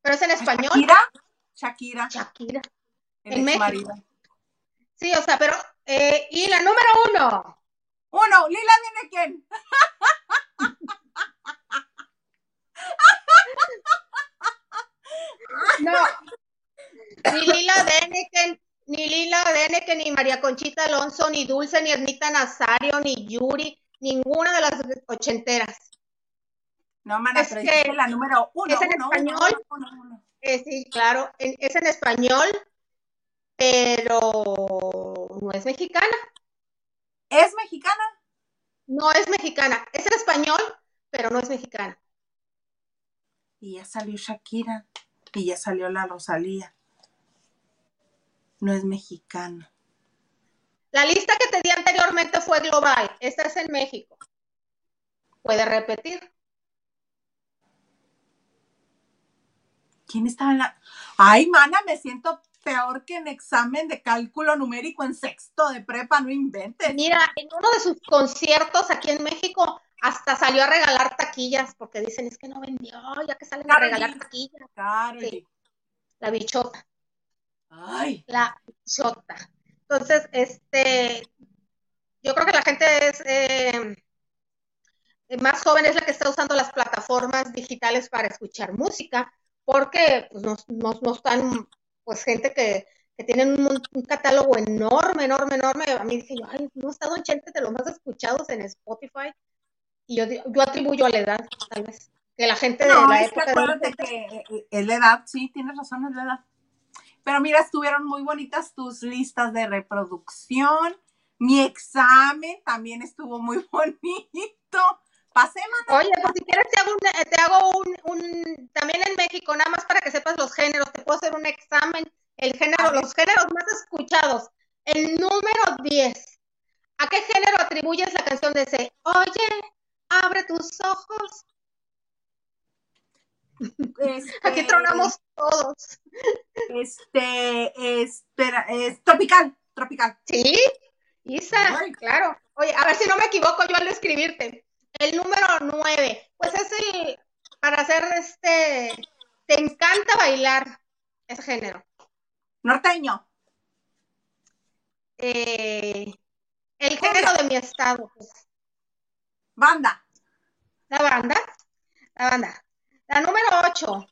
Pero es en español. Shakira. Shakira. Shakira. El En México. exmarido. Sí, o sea, pero. eh, y la número uno. Uno, Lila viene quién. No. Ni Lila Deneken, ni María Conchita Alonso, ni Dulce, ni Ernita Nazario, ni Yuri, ninguna de las ochenteras. No, mana, Es pero que la número uno. es en uno, español. uno, uno, uno. Eh, sí, claro, en- es en español, pero no es mexicana. ¿Es mexicana? No es mexicana. Es en español, pero no es mexicana. Y ya salió Shakira. Y ya salió la Rosalía. No es mexicana. La lista que te di anteriormente fue global. Esta es en México. Puede repetir. ¿Quién estaba en la.? Ay, mana, me siento peor que en examen de cálculo numérico en sexto de prepa, no inventes. Mira, en uno de sus conciertos aquí en México hasta salió a regalar taquillas porque dicen es que no vendió, ya que salen a regalar taquillas. Claro, Sí. La bichota, Ay, la bichota. Entonces, este, yo creo que la gente es eh, más joven es la que está usando las plataformas digitales para escuchar música, porque pues, no, no- no están, pues, gente que, que tienen un, un catálogo enorme, enorme, enorme. A mí dije yo, ay, no he estado en gente de los más escuchados en Spotify. Y yo, yo atribuyo a la edad, tal vez. Que la gente de la es que época de acuérdate que eh, es la edad, sí, tienes razón, es la edad. Pero mira, estuvieron muy bonitas tus listas de reproducción. Mi examen también estuvo muy bonito. Pasé, mana. Oye, pues si quieres te hago, un, te hago un, un- también en México, nada más para que sepas los géneros, te puedo hacer un examen, el género, los géneros más escuchados. El número 10. ¿A qué género atribuyes la canción de ese? Oye, abre tus ojos. Este, Aquí tronamos todos. Este, espera, es tropical, tropical. ¿Sí? Isa, Ay. claro. Oye, a ver si no me equivoco yo al escribirte. El número 9, pues es el, para hacer este, te encanta bailar ese género. Norteño. Eh, el género de mi estado, pues, Banda. la banda, la banda. La número 8,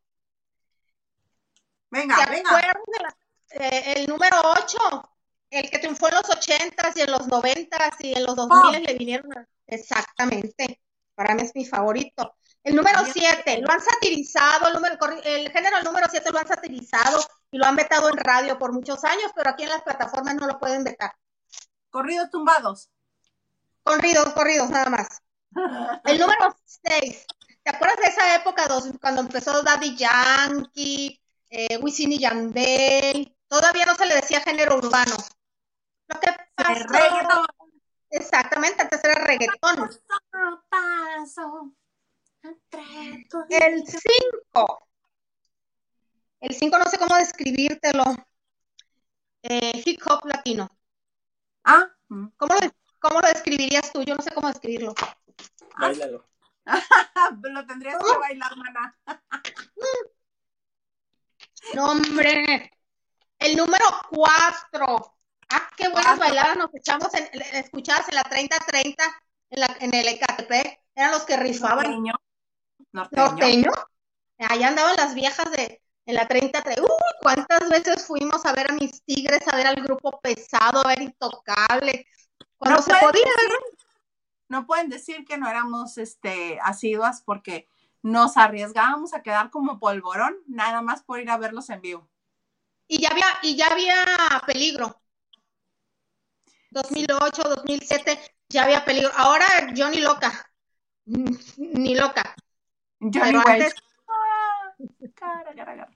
Venga, ¿te venga. la- eh, el número 8? El que triunfó en los 80s y en los 90s y en los 2000 le vinieron a- Exactamente, para mí es mi favorito. El número 7, lo han satirizado, el, número, el género número 7 lo han satirizado y lo han vetado en radio por muchos años, pero aquí en las plataformas no lo pueden vetar. Corridos tumbados. Corridos, corridos, nada más. El número 6. ¿Te acuerdas de esa época dos- cuando empezó Daddy Yankee, eh, Wisin y Yandel? Todavía no se le decía género urbano. Lo que pasó. reggaetón. Exactamente, antes era reggaetón. Paso El 5. El 5 no sé cómo describírtelo. Eh, hip hop latino. Ah. ¿Cómo lo, cómo lo describirías tú? Yo no sé cómo describirlo. Báilalo. lo tendrías que bailar, mana. No, hombre. El número 4. Ah, qué buenas Cuatro. bailadas nos echamos en, escuchadas en la 30-30 en, la, en el Ecatepec. Eran los que rifaban. Norteño. Norteño. norteño. Allá andaban las viejas de en la 30 Uy, cuántas veces fuimos a ver a mis tigres, a ver al grupo pesado, a ver Intocable. Cuando No se podía, decir-. No pueden decir que no éramos este asiduas porque nos arriesgábamos a quedar como polvorón, nada más por ir a verlos en vivo. Y ya había, y ya había peligro. 2008, 2007, ya había peligro. Ahora yo ni loca. Ni loca. Johnny Pero Wade. antes- cara, cara, cara.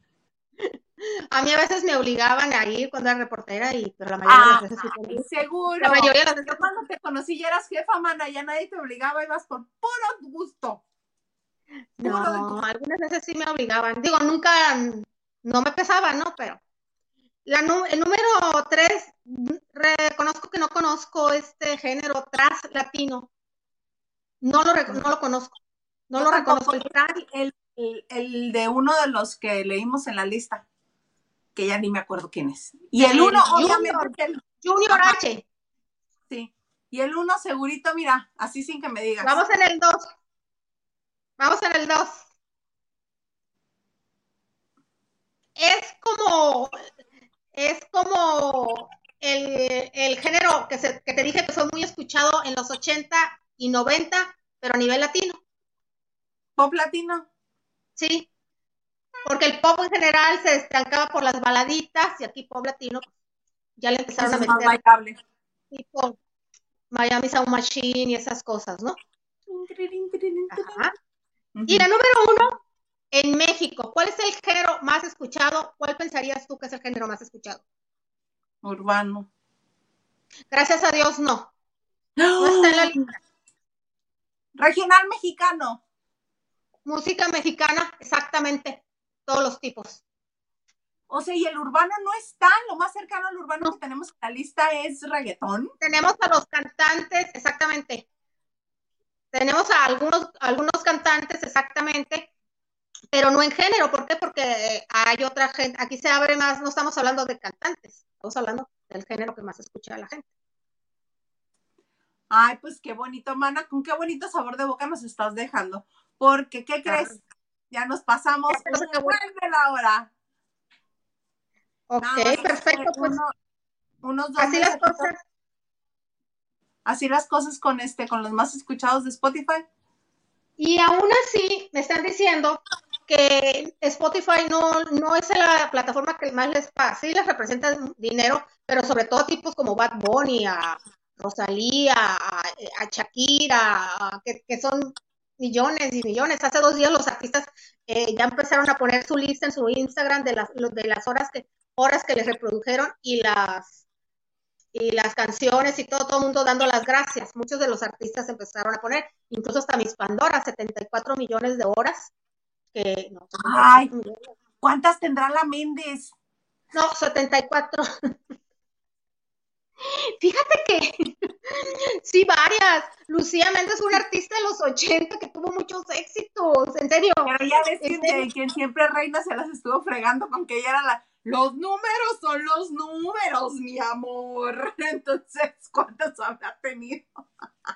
A mí a veces me obligaban a ir cuando era reportera, y, pero la mayoría de Ah, las veces sí podía. seguro. La mayoría de las veces cuando te conocí ya eras jefa, mana, ya nadie te obligaba, ibas por puro gusto. No, algunas veces sí me obligaban. Digo, nunca, no me pesaba, ¿no? Pero la, el número tres, reconozco que no conozco este género tras latino. No lo, no lo conozco. No Yo lo reconozco. El, el- el de uno de los que leímos en la lista, que ya ni me acuerdo quién es. Y el El uno, Junior. obviamente, el- Junior. H. sí. Y el uno segurito, mira, así sin que me digas. Vamos en el 2. Vamos en el 2. Es como, es como el, el género que, se- que te dije que fue muy escuchado en los 80 y 90, pero a nivel latino, Pop latino. ¿sí? Porque el pop en general se estancaba por las baladitas y aquí pop latino ya le empezaron a meter tipo Miami Sound Machine y esas cosas, ¿no? Ajá. Y la número uno, en México, ¿cuál es el género más escuchado? ¿Cuál pensarías tú que es el género más escuchado? Urbano. Gracias a Dios, no. No está en la lista. Regional mexicano. Música mexicana, exactamente, todos los tipos. O sea, y el urbano no está, lo más cercano al urbano que tenemos en la lista es reggaetón. Tenemos a los cantantes, exactamente. Tenemos a algunos, algunos cantantes, exactamente, pero no en género. ¿Por qué? Porque hay otra gente, aquí se abre más, no estamos hablando de cantantes, estamos hablando del género que más escucha a la gente. Ay, pues qué bonito, mana, con qué bonito sabor de boca nos estás dejando. Porque, ¿qué crees? Ya nos pasamos. Ya vuelve la hora. Ok, perfecto. Pues, unos dos así las cosas. Así las cosas con este, con los más escuchados de Spotify. Y aún así, me están diciendo que Spotify no, no es la plataforma que más les paga. Sí les representa dinero, pero sobre todo tipos como Bad Bunny, a Rosalía, a, Shakira, que, son millones y millones. Hace dos días los artistas eh, ya empezaron a poner su lista en su Instagram de las, de las horas que, horas que les reprodujeron y las y las canciones y todo, todo el mundo dando las gracias. Muchos de los artistas empezaron a poner, incluso hasta mis Pandora, 74 millones de horas. Que, no, Ay, ¿cuántas tendrá la Méndez? No, 74. Fíjate que sí, varias. Lucía Méndez fue una artista de los 80 que tuvo muchos éxitos, en serio. Pero ya ves que quien siempre reina se las estuvo fregando con que ella era la los números son los números, mi amor. Entonces, ¿cuántos habrá tenido?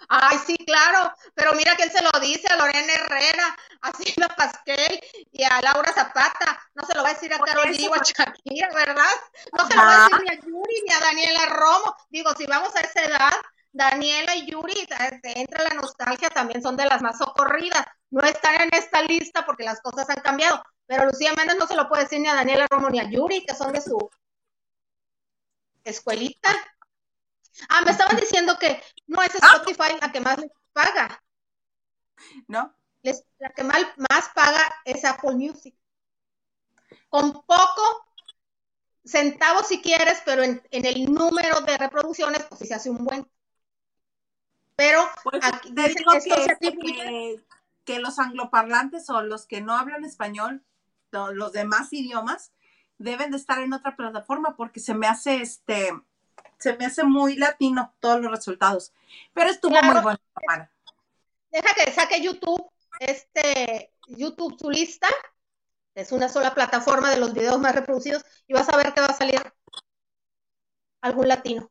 Ay, sí, claro, pero mira quién se lo dice a Lorena Herrera, a Silvia Pasquel y a Laura Zapata. No se lo va a decir a Carol G o a Shakira, ¿verdad? No se lo va a decir ni a Yuri ni a Daniela Romo. Digo, si vamos a esa edad, Daniela y Yuri, entra la nostalgia, también son de las más socorridas. No están en esta lista porque las cosas han cambiado, pero Lucía Méndez no se lo puede decir ni a Daniela Romo ni a Yuri, que son de su escuelita. Ah, me estaban diciendo que no es Spotify la que más les paga. ¿No? la que más, más paga es Apple Music. Con poco centavos si quieres, pero en, el número de reproducciones, pues sí se hace un buen. Pero pues, aquí, que, que, los angloparlantes o los que no hablan español los demás idiomas deben de estar en otra plataforma porque se me hace este, se me hace muy latino todos los resultados. Pero estuvo muy bueno. Deja que saque YouTube, este, YouTube su lista. Es una sola plataforma de los videos más reproducidos y vas a ver que va a salir algún latino.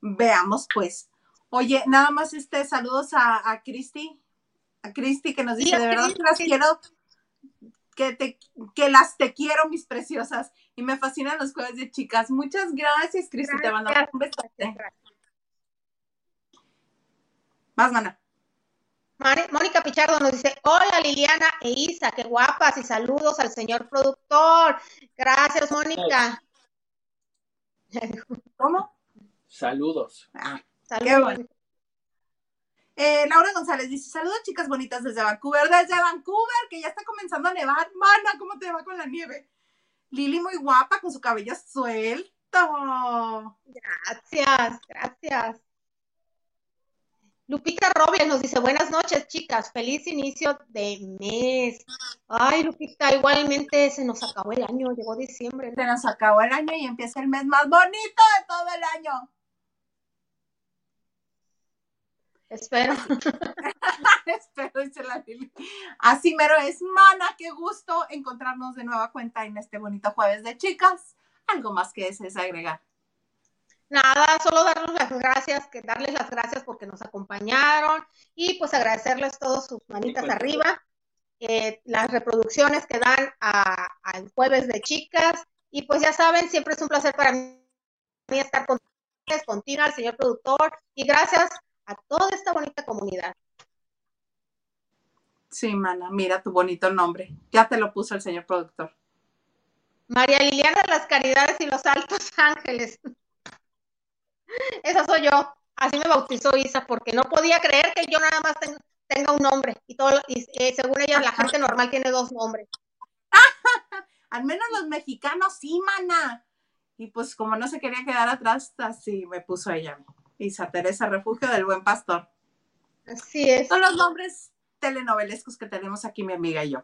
Veamos pues. Oye, nada más este saludos a, a Cristi, a Cristi que nos dice, de verdad las quiero que, te, que las te quiero, mis preciosas. Y me fascinan los jueves de chicas. Muchas gracias, Cristi. Te mando un beso. Más, mana. Mónica Pichardo nos dice, hola Liliana e Isa, qué guapas y saludos al señor productor. Gracias, Mónica. ¿Cómo? Saludos. Ah, saludos. Eh, Laura González dice, saludos chicas bonitas desde Vancouver, desde Vancouver, que ya está comenzando a nevar. Mana, ¿cómo te va con la nieve? Lili muy guapa, con su cabello suelto. Gracias, gracias. Lupita Robles nos dice, buenas noches chicas, feliz inicio de mes. Ay, Lupita, igualmente se nos acabó el año, llegó diciembre. Se nos acabó el año y empieza el mes más bonito de todo el año. Espero. Espero, dice la Lili. Así mero es, mana, qué gusto encontrarnos de nueva cuenta en este bonito jueves de chicas. ¿Algo más que desees agregar? Nada, solo darles las gracias, que darles las gracias porque nos acompañaron y pues agradecerles todos sus manitas arriba, eh, las reproducciones que dan al jueves de chicas y pues ya saben, siempre es un placer para mí estar con ustedes, con Tina, el señor productor y gracias a toda esta bonita comunidad. Sí, mana, mira tu bonito nombre. Ya te lo puso el señor productor. María Liliana de las Caridades y los Altos Ángeles. Esa soy yo. Así me bautizó Isa, porque no podía creer que yo nada más tenga un nombre. Y todo, y, eh, según ella, la gente normal tiene dos nombres. Al menos los mexicanos sí, mana. Y pues como no se quería quedar atrás, así me puso ella. Isa Teresa Refugio del Buen Pastor. Así es. Son los nombres telenovelescos que tenemos aquí mi amiga y yo.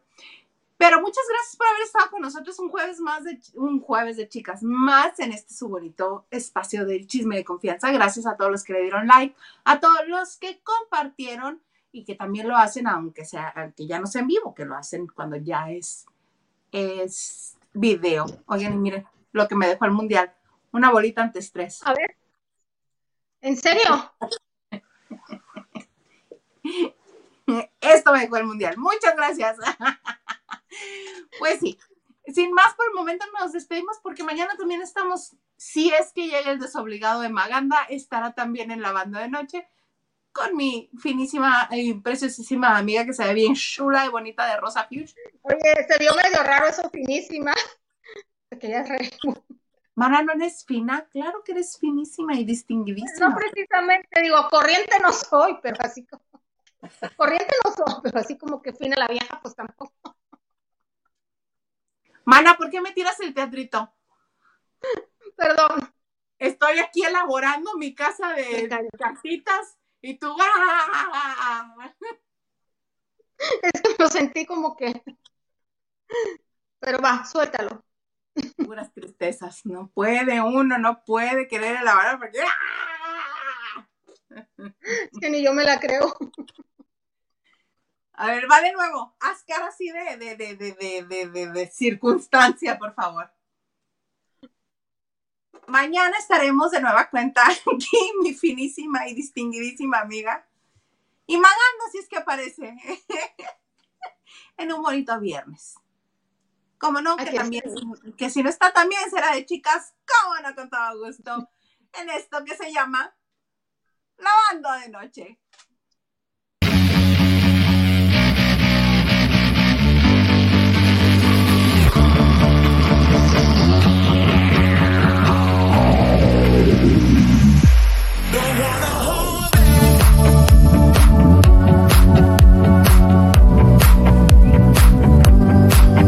Pero muchas gracias por haber estado con nosotros un jueves más de un jueves de chicas más en este su bonito espacio del chisme de confianza. Gracias a todos los que le dieron like, a todos los que compartieron y que también lo hacen aunque sea aunque ya no sea en vivo, que lo hacen cuando ya es es video. Oigan, y miren lo que me dejó el mundial, una bolita antes-tres. A ver. ¿En serio? Esto me dejó el mundial. Muchas gracias. Pues sí, sin más por el momento nos despedimos porque mañana también estamos, si es que llega el desobligado de Maganda, estará también en la banda de noche con mi finísima y preciosísima amiga que se ve bien chula y bonita de Rosa Fuchs. Oye, se vio medio raro eso, finísima. Que ya re... Mara, ¿no eres fina? Claro que eres finísima y distinguidísima. No precisamente, digo, corriente no soy, pero así como... Corriente no soy, pero así como que fina la vieja, pues tampoco. Mana, ¿por qué me tiras el teatrito? Perdón. Estoy aquí elaborando mi casa de cartitas y tú. ¡ah! Es que lo sentí como que. Pero va, suéltalo. Puras tristezas. No puede uno, no puede querer elaborar porque. ¡ah! Es que ni yo me la creo. A ver, va de nuevo. Haz cara así de, de, de, de, de, circunstancia, por favor. Mañana estaremos de nueva cuenta aquí, mi finísima y distinguidísima amiga. Y Maganda, si es que aparece. en un bonito viernes. Como no, que también, que si no está también será de chicas, cómo no, con todo gusto. En esto que se llama Lavando de Noche.